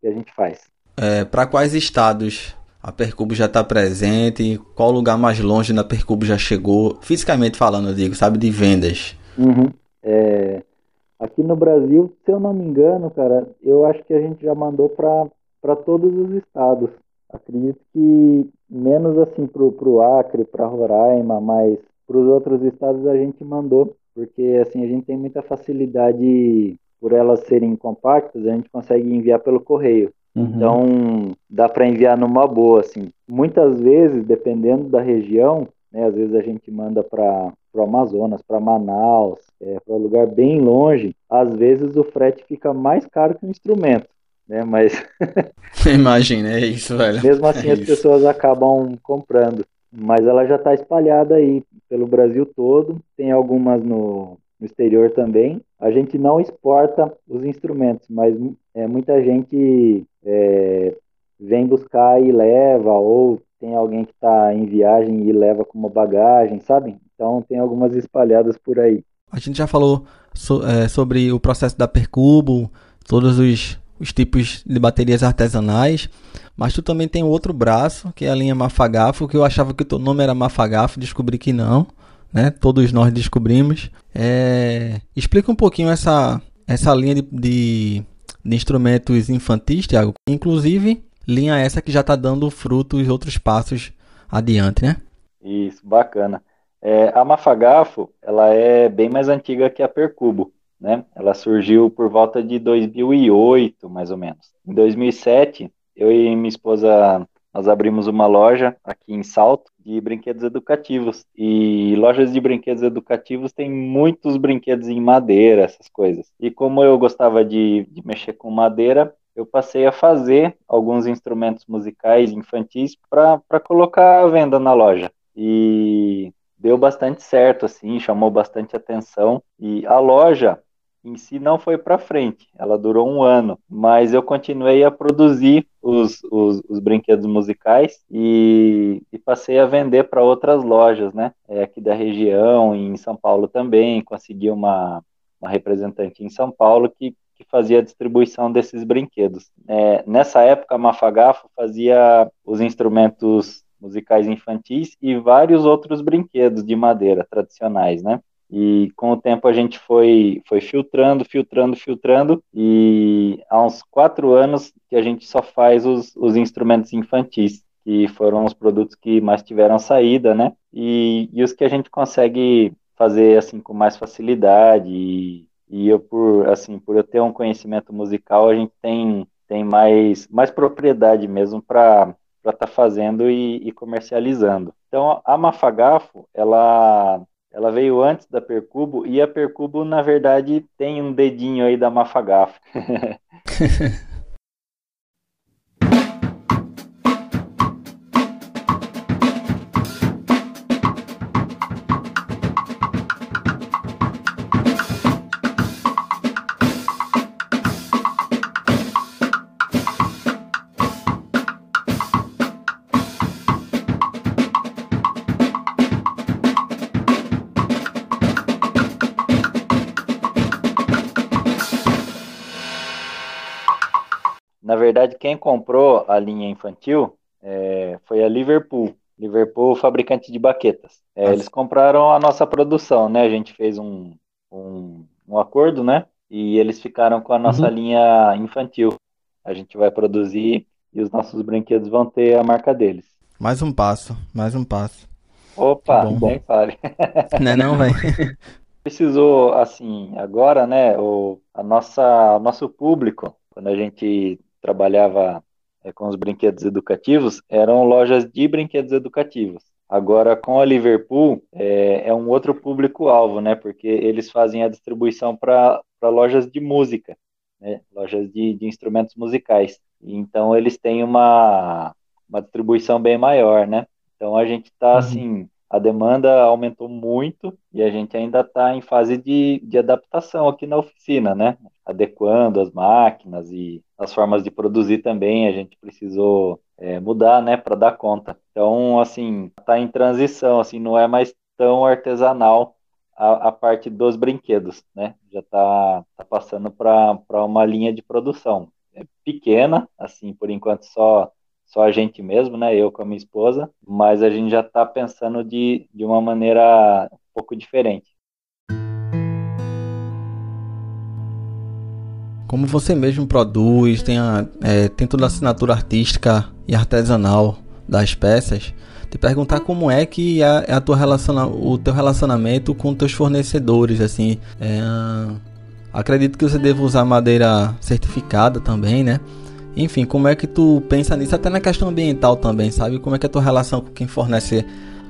que a gente faz. É, Para quais estados a Percubo já está presente? Qual lugar mais longe na Percubo já chegou? Fisicamente falando, eu digo, sabe, de vendas. Uhum. É, aqui no Brasil, se eu não me engano, cara, eu acho que a gente já mandou para todos os estados. Acredito que menos assim para o Acre, para Roraima, mas para os outros estados a gente mandou, porque assim a gente tem muita facilidade por elas serem compactas, a gente consegue enviar pelo correio. Uhum. Então, dá para enviar numa boa, assim. Muitas vezes, dependendo da região, né, às vezes a gente manda para o Amazonas, para Manaus, é, para um lugar bem longe, às vezes o frete fica mais caro que o instrumento, né? Mas (laughs) imagina, é isso, velho. Mesmo assim é as isso. pessoas acabam comprando, mas ela já está espalhada aí pelo Brasil todo. Tem algumas no, no exterior também. A gente não exporta os instrumentos, mas é, muita gente é, vem buscar e leva, ou tem alguém que está em viagem e leva como bagagem, sabe? Então tem algumas espalhadas por aí. A gente já falou so, é, sobre o processo da Percubo, todos os, os tipos de baterias artesanais, mas tu também tem outro braço, que é a linha Mafagafo, que eu achava que o teu nome era Mafagafo, descobri que não, né? Todos nós descobrimos. É... Explica um pouquinho essa, essa linha de, de, de instrumentos infantis, Thiago. Inclusive, linha essa que já está dando frutos outros passos adiante, né? Isso, bacana. É, a Mafagafo, ela é bem mais antiga que a Percubo, né? Ela surgiu por volta de 2008, mais ou menos. Em 2007, eu e minha esposa nós abrimos uma loja aqui em Salto de brinquedos educativos. E lojas de brinquedos educativos tem muitos brinquedos em madeira, essas coisas. E como eu gostava de, de mexer com madeira, eu passei a fazer alguns instrumentos musicais infantis para colocar à venda na loja. E deu bastante certo, assim, chamou bastante atenção. E a loja em si não foi para frente, ela durou um ano, mas eu continuei a produzir os, os, os brinquedos musicais e, e, passei a vender para outras lojas, né, é, aqui da região, em São Paulo também, consegui uma, uma representante em São Paulo que, que fazia a distribuição desses brinquedos. É, nessa época, a Mafagafo fazia os instrumentos musicais infantis e vários outros brinquedos de madeira tradicionais, né? E com o tempo a gente foi, foi filtrando, filtrando, filtrando, e há uns quatro anos que a gente só faz os, os instrumentos infantis, que foram os produtos que mais tiveram saída, né? E, e os que a gente consegue fazer assim com mais facilidade. E, e eu por assim por eu ter um conhecimento musical, a gente tem tem mais mais propriedade mesmo para para estar tá fazendo e, e, comercializando. Então a Mafagafo, ela ela veio antes da Percubo e a Percubo, na verdade, tem um dedinho aí da Mafagafo. (laughs) quem comprou a linha infantil é, foi a Liverpool. Liverpool, fabricante de baquetas. É, eles compraram a nossa produção, né? A gente fez um, um, um acordo, né? E eles ficaram com a nossa uhum. linha infantil. A gente vai produzir e os nossos brinquedos vão ter a marca deles. Mais um passo, mais um passo. Opa, bem fale. (laughs) Não é não, velho? (laughs) Precisou, assim, agora, né, o, a nossa, o nosso público, quando a gente trabalhava é, com os brinquedos educativos eram lojas de brinquedos educativos. Agora, com a Liverpool, é, é um outro público-alvo, né? Porque eles fazem a distribuição para lojas de música, né? lojas de, de instrumentos musicais. Então, eles têm uma, uma distribuição bem maior, né? Então, a gente está, uhum. assim, a demanda aumentou muito e a gente ainda está em fase de, de adaptação aqui na oficina, né? Adequando as máquinas e as formas de produzir também, a gente precisou é, mudar, né, para dar conta. Então, assim, está em transição, assim, não é mais tão artesanal a, a parte dos brinquedos, né? Já está tá passando para uma linha de produção. É pequena, assim, por enquanto só só a gente mesmo, né? Eu com a minha esposa, mas a gente já está pensando de, de uma maneira um pouco diferente. Como você mesmo produz, tem, a, é, tem toda a assinatura artística e artesanal das peças, te perguntar como é que é, é a tua relaciona, o teu relacionamento com teus fornecedores, assim, é, acredito que você deva usar madeira certificada também, né? Enfim, como é que tu pensa nisso, até na questão ambiental também, sabe? Como é que é a tua relação com quem fornece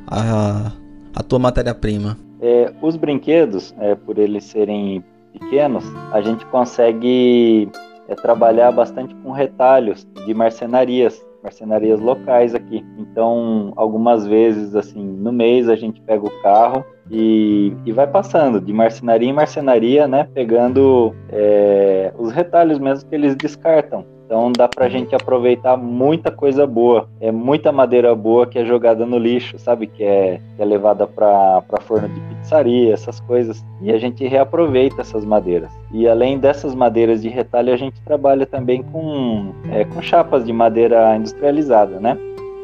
a, a tua matéria-prima? É, os brinquedos, é, por eles serem pequenos, a gente consegue é, trabalhar bastante com retalhos de marcenarias, marcenarias locais aqui. Então, algumas vezes, assim, no mês a gente pega o carro e, e vai passando de marcenaria em marcenaria, né? Pegando é, os retalhos mesmo que eles descartam. Então dá pra gente aproveitar muita coisa boa. É muita madeira boa que é jogada no lixo, sabe? Que é, que é levada para forno de pizzaria, essas coisas. E a gente reaproveita essas madeiras. E além dessas madeiras de retalho, a gente trabalha também com, é, com chapas de madeira industrializada, né?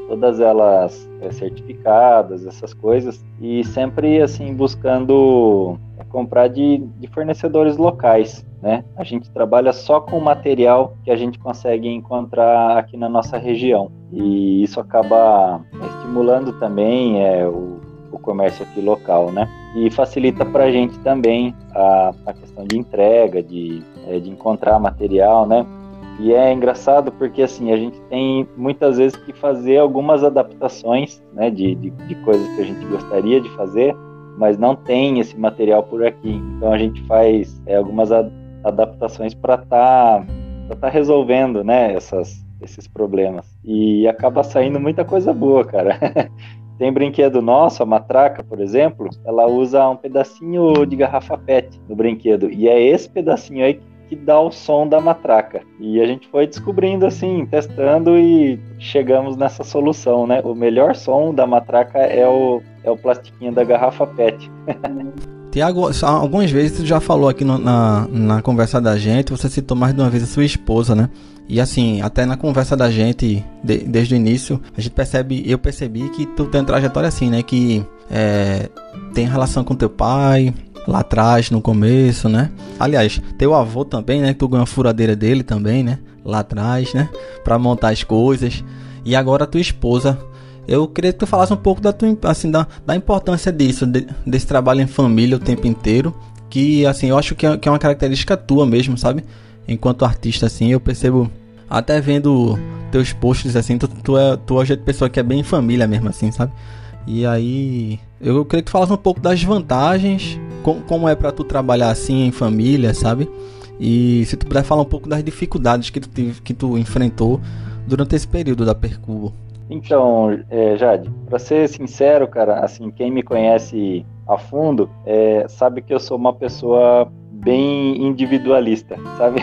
Todas elas é, certificadas, essas coisas. E sempre assim buscando comprar de, de fornecedores locais. Né? A gente trabalha só com material que a gente consegue encontrar aqui na nossa região e isso acaba estimulando também é, o, o comércio aqui local, né? E facilita para a gente também a, a, questão de entrega, de, é, de encontrar material, né? E é engraçado porque assim a gente tem muitas vezes que fazer algumas adaptações, né, de, de, de coisas que a gente gostaria de fazer, mas não tem esse material por aqui. Então a gente faz é, algumas adaptações para estar tá, tá resolvendo, né, essas, esses problemas. E acaba saindo muita coisa boa, cara. (laughs) Tem brinquedo nosso, a matraca, por exemplo, ela usa um pedacinho de garrafa PET no brinquedo. E é esse pedacinho aí que dá o som da matraca. E a gente foi descobrindo assim, testando e chegamos nessa solução, né? O melhor som da matraca é o, é o plastiquinho da garrafa PET. (laughs) Tiago, algumas vezes tu já falou aqui no, na, na conversa da gente, você citou mais de uma vez a sua esposa, né? E assim, até na conversa da gente, de, desde o início, a gente percebe, eu percebi que tu tem uma trajetória assim, né? Que é, tem relação com teu pai, lá atrás, no começo, né? Aliás, teu avô também, né? Que tu ganhou a furadeira dele também, né? Lá atrás, né? Pra montar as coisas. E agora tua esposa eu queria que tu falasse um pouco da, tua, assim, da, da importância disso, de, desse trabalho em família o tempo inteiro. Que, assim, eu acho que é, que é uma característica tua mesmo, sabe? Enquanto artista, assim, eu percebo, até vendo teus posts, assim, tu, tu, é, tu é o pessoa que é bem família mesmo, assim, sabe? E aí, eu queria que tu falasse um pouco das vantagens, com, como é para tu trabalhar assim em família, sabe? E se tu puder falar um pouco das dificuldades que tu, que tu enfrentou durante esse período da Percubo. Então, é, Jade, para ser sincero, cara, assim, quem me conhece a fundo é, sabe que eu sou uma pessoa bem individualista, sabe?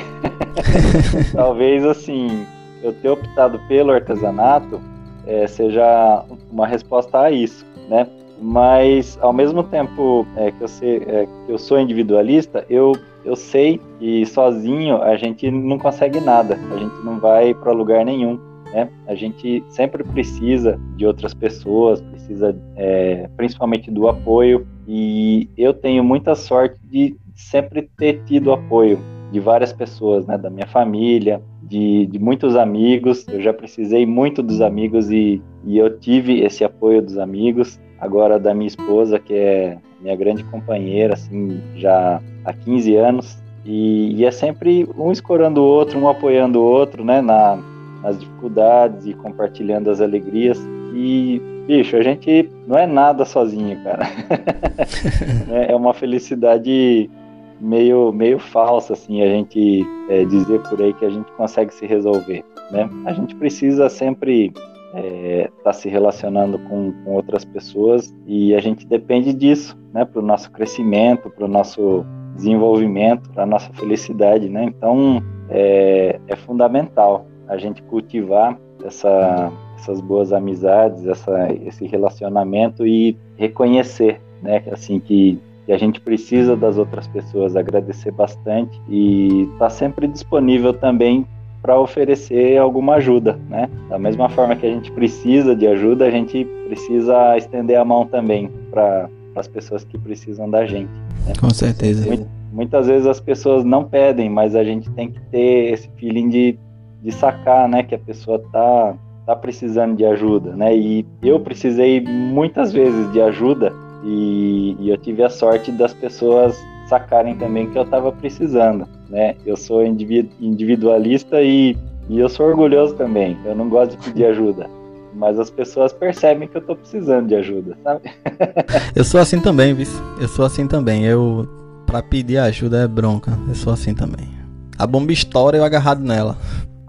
(laughs) Talvez assim, eu ter optado pelo artesanato é, seja uma resposta a isso, né? Mas ao mesmo tempo é, que, eu sei, é, que eu sou individualista, eu eu sei que sozinho a gente não consegue nada, a gente não vai para lugar nenhum. Né? A gente sempre precisa de outras pessoas, precisa é, principalmente do apoio, e eu tenho muita sorte de sempre ter tido apoio de várias pessoas, né? da minha família, de, de muitos amigos. Eu já precisei muito dos amigos e, e eu tive esse apoio dos amigos. Agora da minha esposa, que é minha grande companheira, assim, já há 15 anos. E, e, é sempre um escorando o outro, um apoiando o outro, né, na, nas dificuldades e compartilhando as alegrias. E, bicho, a gente não é nada sozinho, cara. (laughs) É, é uma felicidade meio, meio falsa, assim, a gente é, dizer por aí que a gente consegue se resolver, né? A gente precisa sempre estar é, tá se relacionando com, com outras pessoas e a gente depende disso, né? Para o nosso crescimento, para o nosso desenvolvimento, para a nossa felicidade, né? Então, é, é fundamental a gente cultivar essa, essas boas amizades, essa, esse relacionamento e reconhecer, né, assim que, que a gente precisa das outras pessoas, agradecer bastante e estar tá sempre disponível também para oferecer alguma ajuda, né? Da mesma forma que a gente precisa de ajuda, a gente precisa estender a mão também para as pessoas que precisam da gente. Né? Com certeza. Muitas vezes as pessoas não pedem, mas a gente tem que ter esse feeling de de sacar, né, que a pessoa tá tá precisando de ajuda, né? E eu precisei muitas vezes de ajuda e, e eu tive a sorte das pessoas sacarem também que eu estava precisando, né? Eu sou individualista e, e eu sou orgulhoso também. Eu não gosto de pedir ajuda, mas as pessoas percebem que eu estou precisando de ajuda, sabe? (laughs) eu sou assim também, viu? Eu sou assim também. Eu para pedir ajuda é bronca. Eu sou assim também. A bomba estoura eu agarrado nela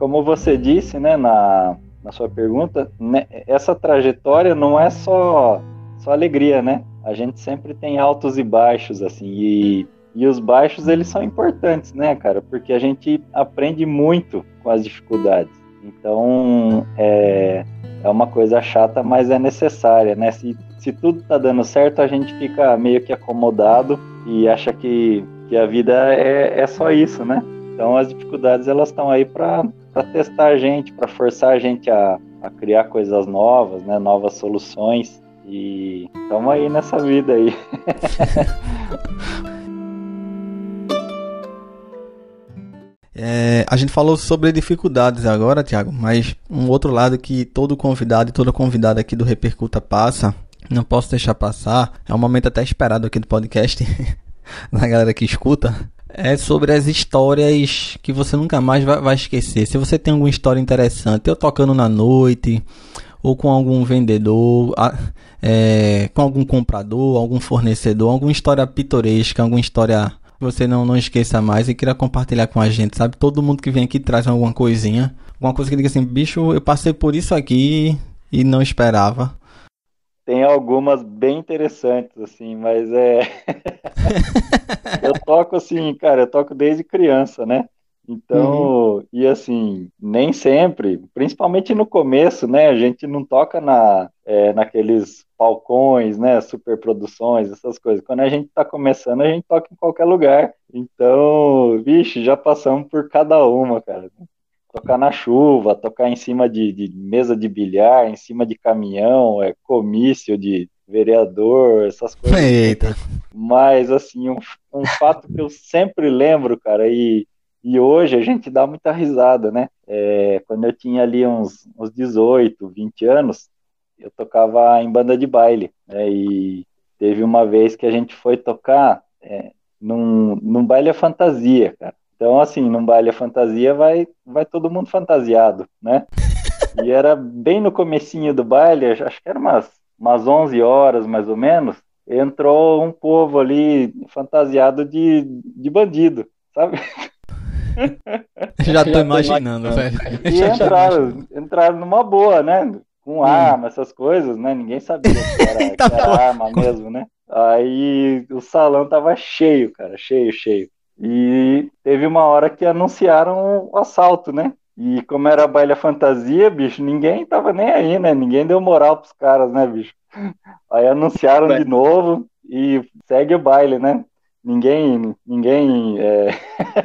como você disse, né, na, na sua pergunta, né, essa trajetória não é só, só alegria, né? a gente sempre tem altos e baixos, assim, e, e os baixos eles são importantes, né, cara? Porque a gente aprende muito com as dificuldades. Então, é, é uma coisa chata, mas é necessária, né? Se, se tudo tá dando certo, a gente fica meio que acomodado e acha que, que a vida é, é só isso, né? Então, as dificuldades elas estão aí para testar a gente, para forçar a gente a, a criar coisas novas, né? Novas soluções. E estamos aí nessa vida aí. (laughs) É, a gente falou sobre dificuldades agora, Tiago, mas um outro lado que todo convidado e toda convidada aqui do Repercuta passa, não posso deixar passar, é um momento até esperado aqui do podcast, (laughs) da galera que escuta, é sobre as histórias que você nunca mais vai, vai esquecer. Se você tem alguma história interessante, eu tocando na noite, ou com algum vendedor, é, com algum comprador, algum fornecedor, alguma história pitoresca, alguma história que você não, não esqueça mais e queira compartilhar com a gente, sabe? Todo mundo que vem aqui traz alguma coisinha, alguma coisa que diga assim, bicho, eu passei por isso aqui e não esperava. Tem algumas bem interessantes, assim, mas é. (laughs) (laughs) eu toco assim, cara, eu toco desde criança, né? Então, uhum. e assim, nem sempre, principalmente no começo, né? A gente não toca na, é, naqueles palcões, né? Superproduções, essas coisas. Quando a gente tá começando, a gente toca em qualquer lugar. Então, vixe, já passamos por cada uma, cara. Tocar na chuva, tocar em cima de, de mesa de bilhar, em cima de caminhão, é comício de vereador, essas coisas. Eita. Mas, assim, um, um fato que eu sempre lembro, cara, e e hoje a gente dá muita risada, né? É, quando eu tinha ali uns, uns 18, 20 anos, eu tocava em banda de baile, né? E teve uma vez que a gente foi tocar é, num, num baile a fantasia, cara. Então, assim, num baile a fantasia vai, vai todo mundo fantasiado, né? E era bem no comecinho do baile, acho que era umas, umas 11 horas, mais ou menos, entrou um povo ali fantasiado de, de bandido, sabe? (laughs) Já tô imaginando, velho. E entraram, entraram numa boa, né? Com hum. arma, essas coisas, né? Ninguém sabia que era, (laughs) que era arma mesmo, né? Aí o salão tava cheio, cara, cheio, cheio. E teve uma hora que anunciaram o assalto, né? E como era baile fantasia, bicho, ninguém tava nem aí, né? Ninguém deu moral pros caras, né, bicho? Aí anunciaram de novo e segue o baile, né? Ninguém, ninguém. É...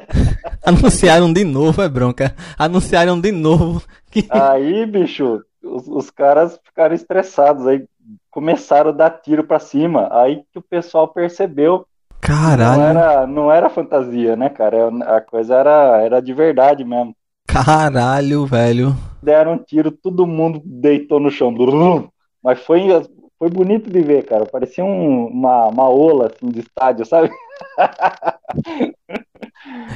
(laughs) Anunciaram de novo, é bronca. Anunciaram de novo. Que... (laughs) Aí, bicho, os, os, caras ficaram estressados. Aí começaram a dar tiro pra cima. Aí que o pessoal percebeu. Caralho. Não era, não era fantasia, né, cara? A coisa era, era de verdade mesmo. Caralho, velho. Deram um tiro, todo mundo deitou no chão. Mas foi, foi bonito de ver, cara. Parecia um, uma, uma ola assim, de estádio, sabe? (laughs)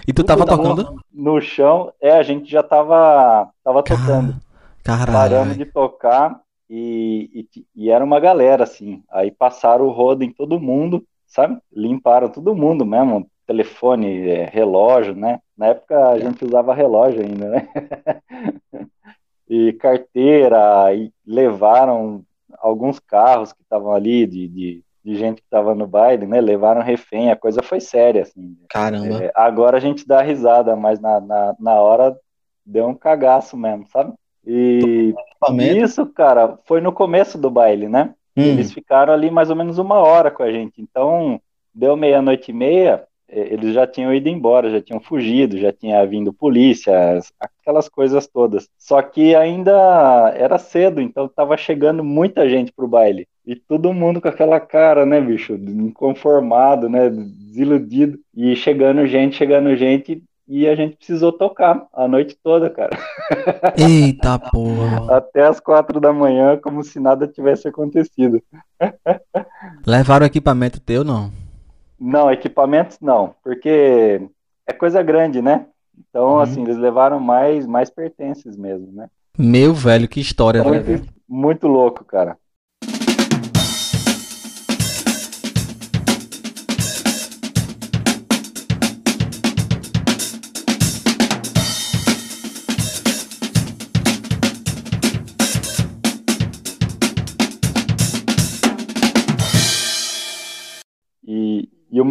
E tu tava tocando? No chão, é, a gente já tava, tava Car... tocando. Caralho. Paramos de tocar e, e, e, era uma galera, assim. Aí passaram o rodo em todo mundo, sabe? Limparam todo mundo mesmo. Telefone, é, relógio, né? Na época a gente usava relógio ainda, né? (laughs) e carteira, e levaram alguns carros que estavam ali de, de de gente que estava no baile, né? Levaram refém, a coisa foi séria, assim. Caramba. É, agora a gente dá risada, mas na, na, na hora deu um cagaço mesmo, sabe? E isso, cara, foi no começo do baile, né? Hum. Eles ficaram ali mais ou menos uma hora com a gente. Então, deu meia-noite e meia, eles já tinham ido embora, já tinham fugido, já tinha vindo polícia, aquelas coisas todas. Só que ainda era cedo, então estava chegando muita gente pro baile. E todo mundo com aquela cara, né, bicho, inconformado, né, desiludido. E chegando gente, chegando gente, e a gente precisou tocar a noite toda, cara. (laughs) Eita porra. Até as quatro da manhã, como se nada tivesse acontecido. (laughs) Levaram equipamento teu, não? Não, equipamentos não, porque é coisa grande, né? Então, uhum. assim, eles levaram mais, mais pertences mesmo, né? Meu velho, que história, muito, velho. Muito louco, cara.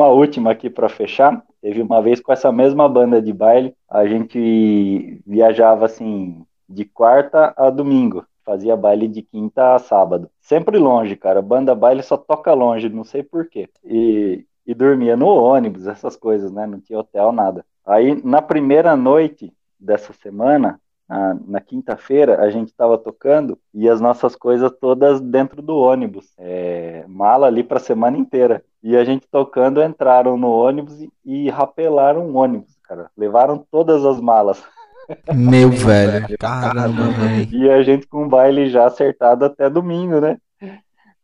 Uma última aqui para fechar. Teve uma vez com essa mesma banda de baile, a gente viajava assim de quarta a domingo, fazia baile de quinta a sábado. Sempre longe, cara. Banda baile só toca longe, não sei porquê. E, e dormia no ônibus, essas coisas, né? Não tinha hotel, nada. Aí na primeira noite dessa semana, na, na quinta-feira, a gente estava tocando e as nossas coisas todas dentro do ônibus, é, mala ali para a semana inteira. E a gente tocando, entraram no ônibus e, e rapelaram o ônibus, cara. Levaram todas as malas. Meu velho, caramba, velho. E a gente com o baile já acertado até domingo, né?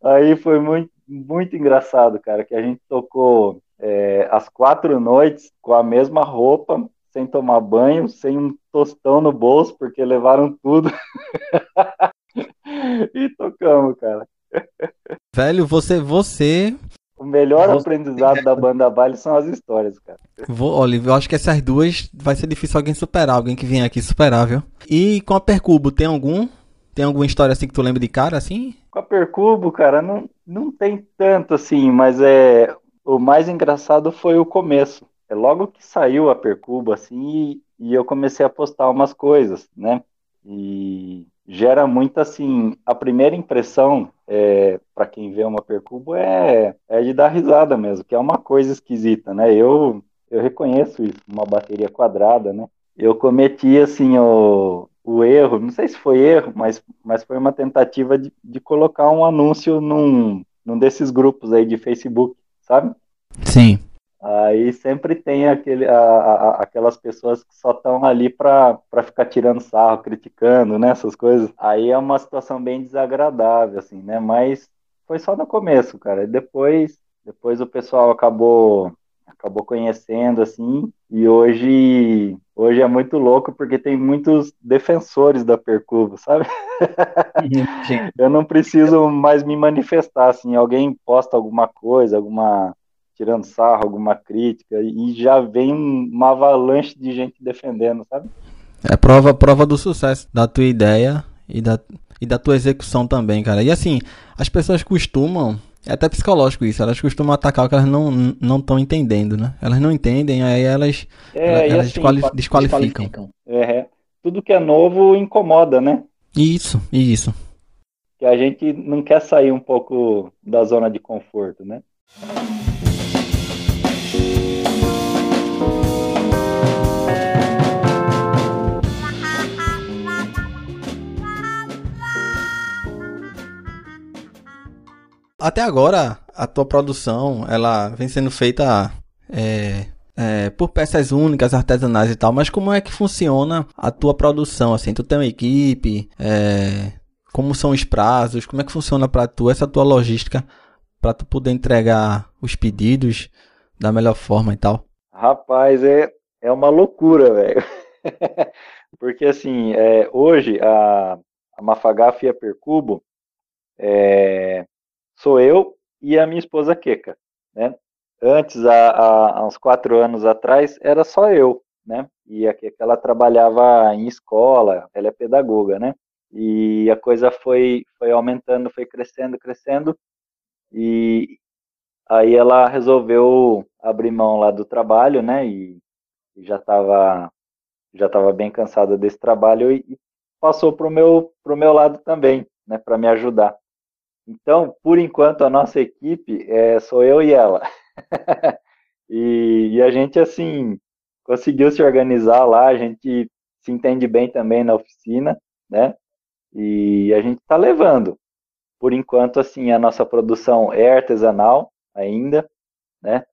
Aí foi muito, muito engraçado, cara, que a gente tocou é, as quatro noites com a mesma roupa, sem tomar banho, sem um tostão no bolso, porque levaram tudo. (laughs) e tocamos, cara. Velho, você, você. O melhor você... aprendizado da banda baile são as histórias, cara. Vou, olha, eu acho que essas duas vai ser difícil alguém superar, alguém que vem aqui superar, viu? E com a Percubo, tem algum? Tem alguma história assim que tu lembra de cara, assim? Com a Percubo, cara, não, não tem tanto assim, mas é. O mais engraçado foi o começo é logo que saiu a Percuba, assim, e, eu comecei a postar umas coisas, né? E gera muito assim, a primeira impressão é, para quem vê uma percubo é, é de dar risada mesmo, que é uma coisa esquisita, né? Eu eu reconheço isso, uma bateria quadrada, né? Eu cometi assim o, o erro, não sei se foi erro, mas, mas foi uma tentativa de, de colocar um anúncio num, num desses grupos aí de Facebook, sabe? Sim. Aí sempre tem aquele, a, a, aquelas pessoas que só estão ali para ficar tirando sarro, criticando, né, essas coisas. Aí é uma situação bem desagradável, assim, né? Mas foi só no começo, cara. Depois, depois o pessoal acabou acabou conhecendo assim e hoje hoje é muito louco porque tem muitos defensores da Percubo, sabe? (laughs) Eu não preciso mais me manifestar assim, alguém posta alguma coisa, alguma tirando sarro, alguma crítica, e já vem uma avalanche de gente defendendo, sabe? É prova, prova do sucesso da tua ideia e da, e da tua execução também, cara. E assim, as pessoas costumam, é até psicológico isso, elas costumam atacar o que elas não estão entendendo, né? Elas não entendem, aí elas, é, elas assim, desqualificam. desqualificam. É, tudo que é novo incomoda, né? Isso, isso. Que a gente não quer sair um pouco da zona de conforto, né? Até agora, a tua produção, ela vem sendo feita é, é, por peças únicas, artesanais e tal, mas como é que funciona a tua produção? Assim, tu tem uma equipe, é, como são os prazos, como é que funciona para tu essa tua logística para tu poder entregar os pedidos da melhor forma e tal? Rapaz, é, é uma loucura, velho. (laughs) Porque assim, é, hoje a, a Mafagaf Percubo, é, sou eu e a minha esposa Keka, né? Antes, há, há, uns quatro anos atrás, era só eu, né? E a Keka, ela trabalhava em escola, ela é pedagoga, né? E a coisa foi, foi aumentando, foi crescendo, crescendo, e aí ela resolveu abrir mão lá do trabalho, né? E, e já estava já tava bem cansada desse trabalho e, e passou para o meu, pro meu lado também, né? Para me ajudar. Então, por enquanto, a nossa equipe é, sou eu e ela. (laughs) e, e, a gente, assim, conseguiu se organizar lá, a gente se entende bem também na oficina, né? E a gente está levando. Por enquanto, assim, a nossa produção é artesanal ainda, né?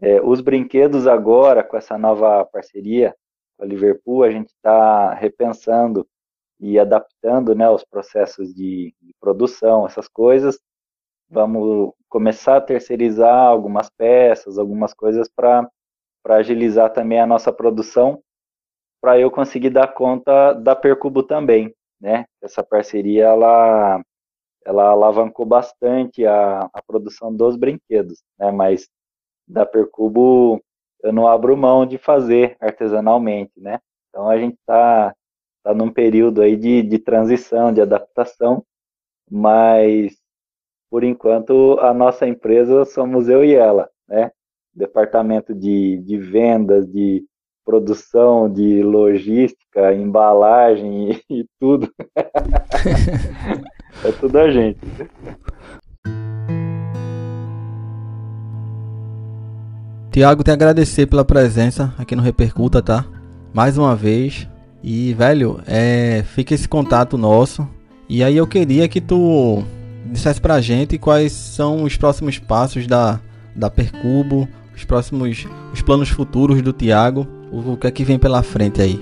É, os brinquedos agora, com essa nova parceria com a Liverpool, a gente está repensando e adaptando né, os processos de, de produção, essas coisas. Vamos começar a terceirizar algumas peças, algumas coisas para agilizar também a nossa produção, para eu conseguir dar conta da Percubo também, né? Essa parceria ela ela alavancou bastante a, a produção dos brinquedos, né? Mas da Percubo eu não abro mão de fazer artesanalmente, né? Então a gente está está num período aí de, de transição, de adaptação, mas por enquanto a nossa empresa somos eu e ela, né? departamento de, de vendas, de produção, de logística, embalagem e, (laughs) e tudo. (laughs) é tudo a gente. Tiago, te agradecer pela presença aqui no Repercuta, tá? Mais uma vez. E, velho, é, fica esse contato nosso. E aí eu queria que tu dissesse pra gente quais são os próximos passos da, da Percubo, os próximos, os planos futuros do Tiago, o, o que é que vem pela frente aí.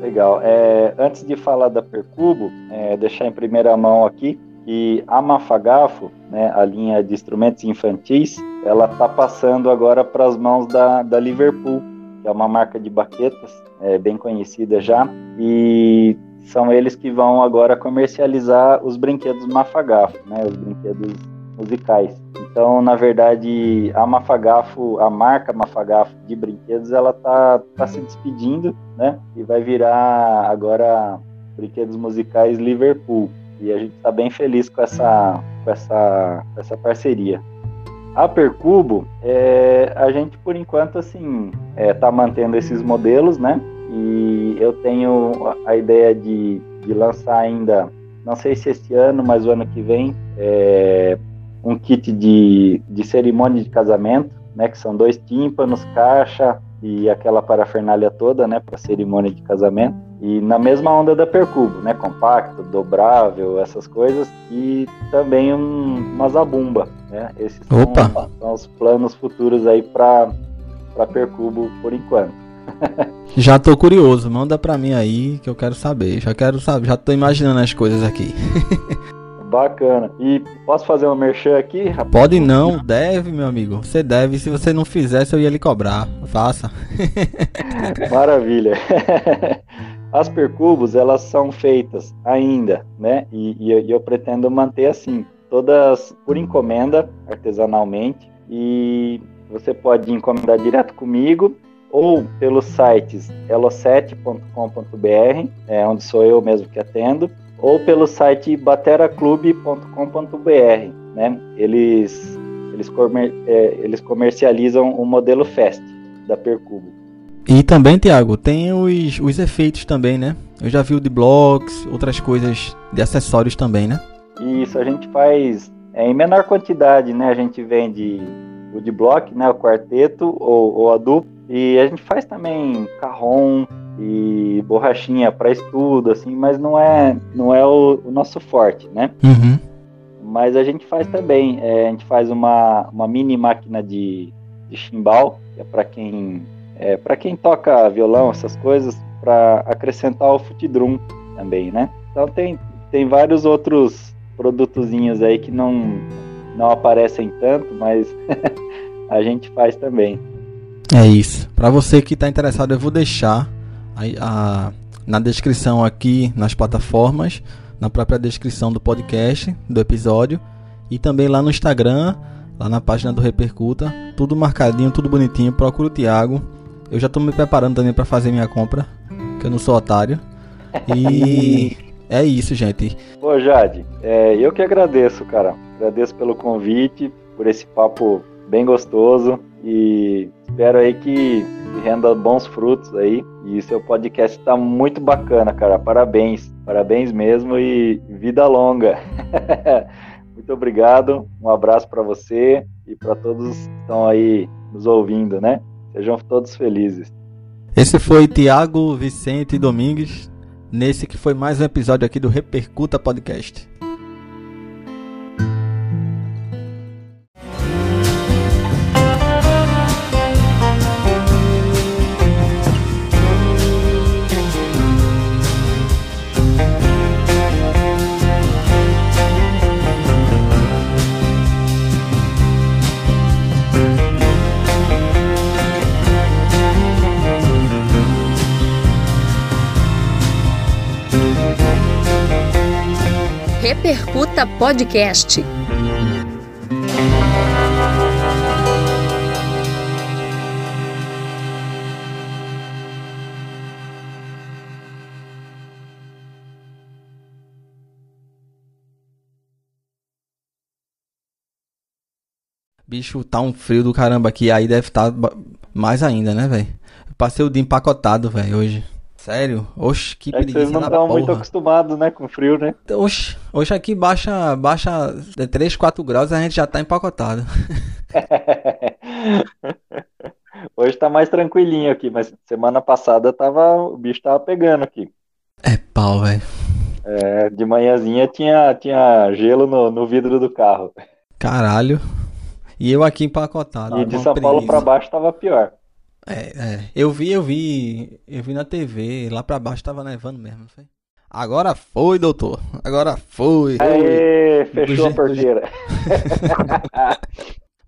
Legal. É, antes de falar da Percubo, é, deixar em primeira mão aqui que a Mafagafo, né, a linha de instrumentos infantis, ela está passando agora para as mãos da, da Liverpool, que é uma marca de baquetas é, bem conhecida já, e são eles que vão agora comercializar os brinquedos Mafagafo, né, os brinquedos musicais. Então, na verdade, a Mafagafo, a marca Mafagafo de brinquedos, ela tá, tá se despedindo, né, e vai virar agora brinquedos musicais Liverpool. E a gente está bem feliz com essa, com essa, com essa parceria. A Percubo, é, a gente por enquanto assim está é, mantendo esses modelos, né? E eu tenho a ideia de, de lançar ainda, não sei se este ano, mas o ano que vem, é, um kit de, de cerimônia de casamento, né? Que são dois tímpanos, caixa e aquela parafernália toda, né? Para cerimônia de casamento. E na mesma onda da Percubo, né? Compacto, dobrável, essas coisas. E também um, uma zabumba, né? Esses são, são os planos futuros aí para Percubo por enquanto. (laughs) já tô curioso, manda pra mim aí que eu quero saber. Já quero saber, já tô imaginando as coisas aqui. (laughs) Bacana. E posso fazer uma merchan aqui? Rapaz? Pode não, deve, meu amigo. Você deve. Se você não fizesse, eu ia lhe cobrar. Faça. (laughs) Maravilha. As percubos, elas são feitas ainda, né? E, e, eu pretendo manter assim, todas por encomenda, artesanalmente. E você pode encomendar direto comigo ou pelos sites elo7.com.br, é onde sou eu mesmo que atendo, ou pelo site bateraclube.com.br, né? Eles eles, comer, é, eles comercializam o modelo Fest da Percubo. E também, Tiago, tem os, os efeitos também, né? Eu já vi o de blocks, outras coisas de acessórios também, né? Isso, a gente faz é, em menor quantidade, né? A gente vende o de block, né? O quarteto ou, ou a dupla. E a gente faz também carrom e borrachinha para estudo, assim, mas não é, não é o, o nosso forte, né? Uhum. Mas a gente faz também, é, a gente faz uma, uma mini máquina de, de chimbal, que é para quem é, para quem toca violão, essas coisas, para acrescentar o futidrum também, né? Então tem, tem vários outros produtozinhos aí que não, não aparecem tanto, mas (laughs) a gente faz também. É isso. Para você que está interessado, eu vou deixar a, a, na descrição aqui nas plataformas, na própria descrição do podcast, do episódio, e também lá no Instagram, lá na página do Repercuta, tudo marcadinho, tudo bonitinho. Procura o Thiago eu já tô me preparando também para fazer minha compra, que eu não sou otário. E (laughs) é isso, gente. Ô Jade, é, eu que agradeço, cara. Agradeço pelo convite, por esse papo bem gostoso e espero aí que renda bons frutos aí. E seu podcast está muito bacana, cara. Parabéns, parabéns mesmo e vida longa. (laughs) muito obrigado. Um abraço para você e para todos que estão aí nos ouvindo, né? Sejam todos felizes. Esse foi Tiago Vicente Domingues, nesse que foi mais um episódio aqui do Repercuta Podcast. Podcast. Bicho, tá um frio do caramba aqui, aí deve estar tá mais ainda, né, velho? Passei o dia empacotado, velho, hoje. Sério? Oxe, que é que vocês não estão muito acostumados, né, com frio, né? Oxe, hoje aqui baixa, baixa 3, 4 graus e a gente já tá empacotado. (laughs) hoje tá mais tranquilinho aqui, mas semana passada tava, o bicho tava pegando aqui. É pau, velho. É, de manhãzinha tinha, tinha gelo no, no vidro do carro. Caralho. E eu aqui empacotado. E de São preguiça. Paulo para baixo tava pior. É, é. Eu vi, eu vi. Eu vi na TV, lá pra baixo tava nevando mesmo, foi? Agora foi, doutor. Agora foi. Aê, fechou a porteira. (laughs)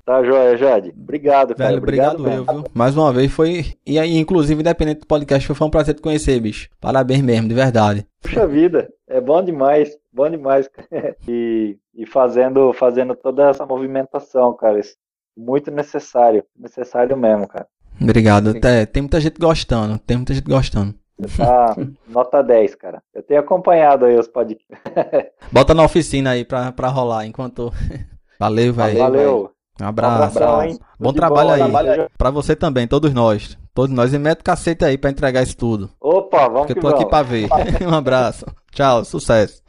tá joia, Jade. Obrigado, cara. Velho, obrigado, obrigado eu, viu? Mais uma vez foi. E aí, inclusive, independente do podcast, foi um prazer te conhecer, bicho. Parabéns mesmo, de verdade. Puxa vida, é bom demais. Bom demais. (laughs) e, e fazendo, fazendo toda essa movimentação, cara. Isso muito necessário. Necessário mesmo, cara. Obrigado. Tem muita gente gostando. Tem muita gente gostando. tá (laughs) nota 10, cara. Eu tenho acompanhado aí os podcasts. (laughs) Bota na oficina aí pra, pra rolar enquanto. (laughs) Valeu, velho. Valeu. Um abraço. Um abraço bom trabalho bom, aí. Trabalho. Pra você também, todos nós. Todos nós. E mete o cacete aí pra entregar isso tudo. Opa, vamos Porque eu tô aqui pra ver. um abraço. Tchau, sucesso.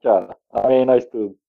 Tchau. Amém, nós tudo.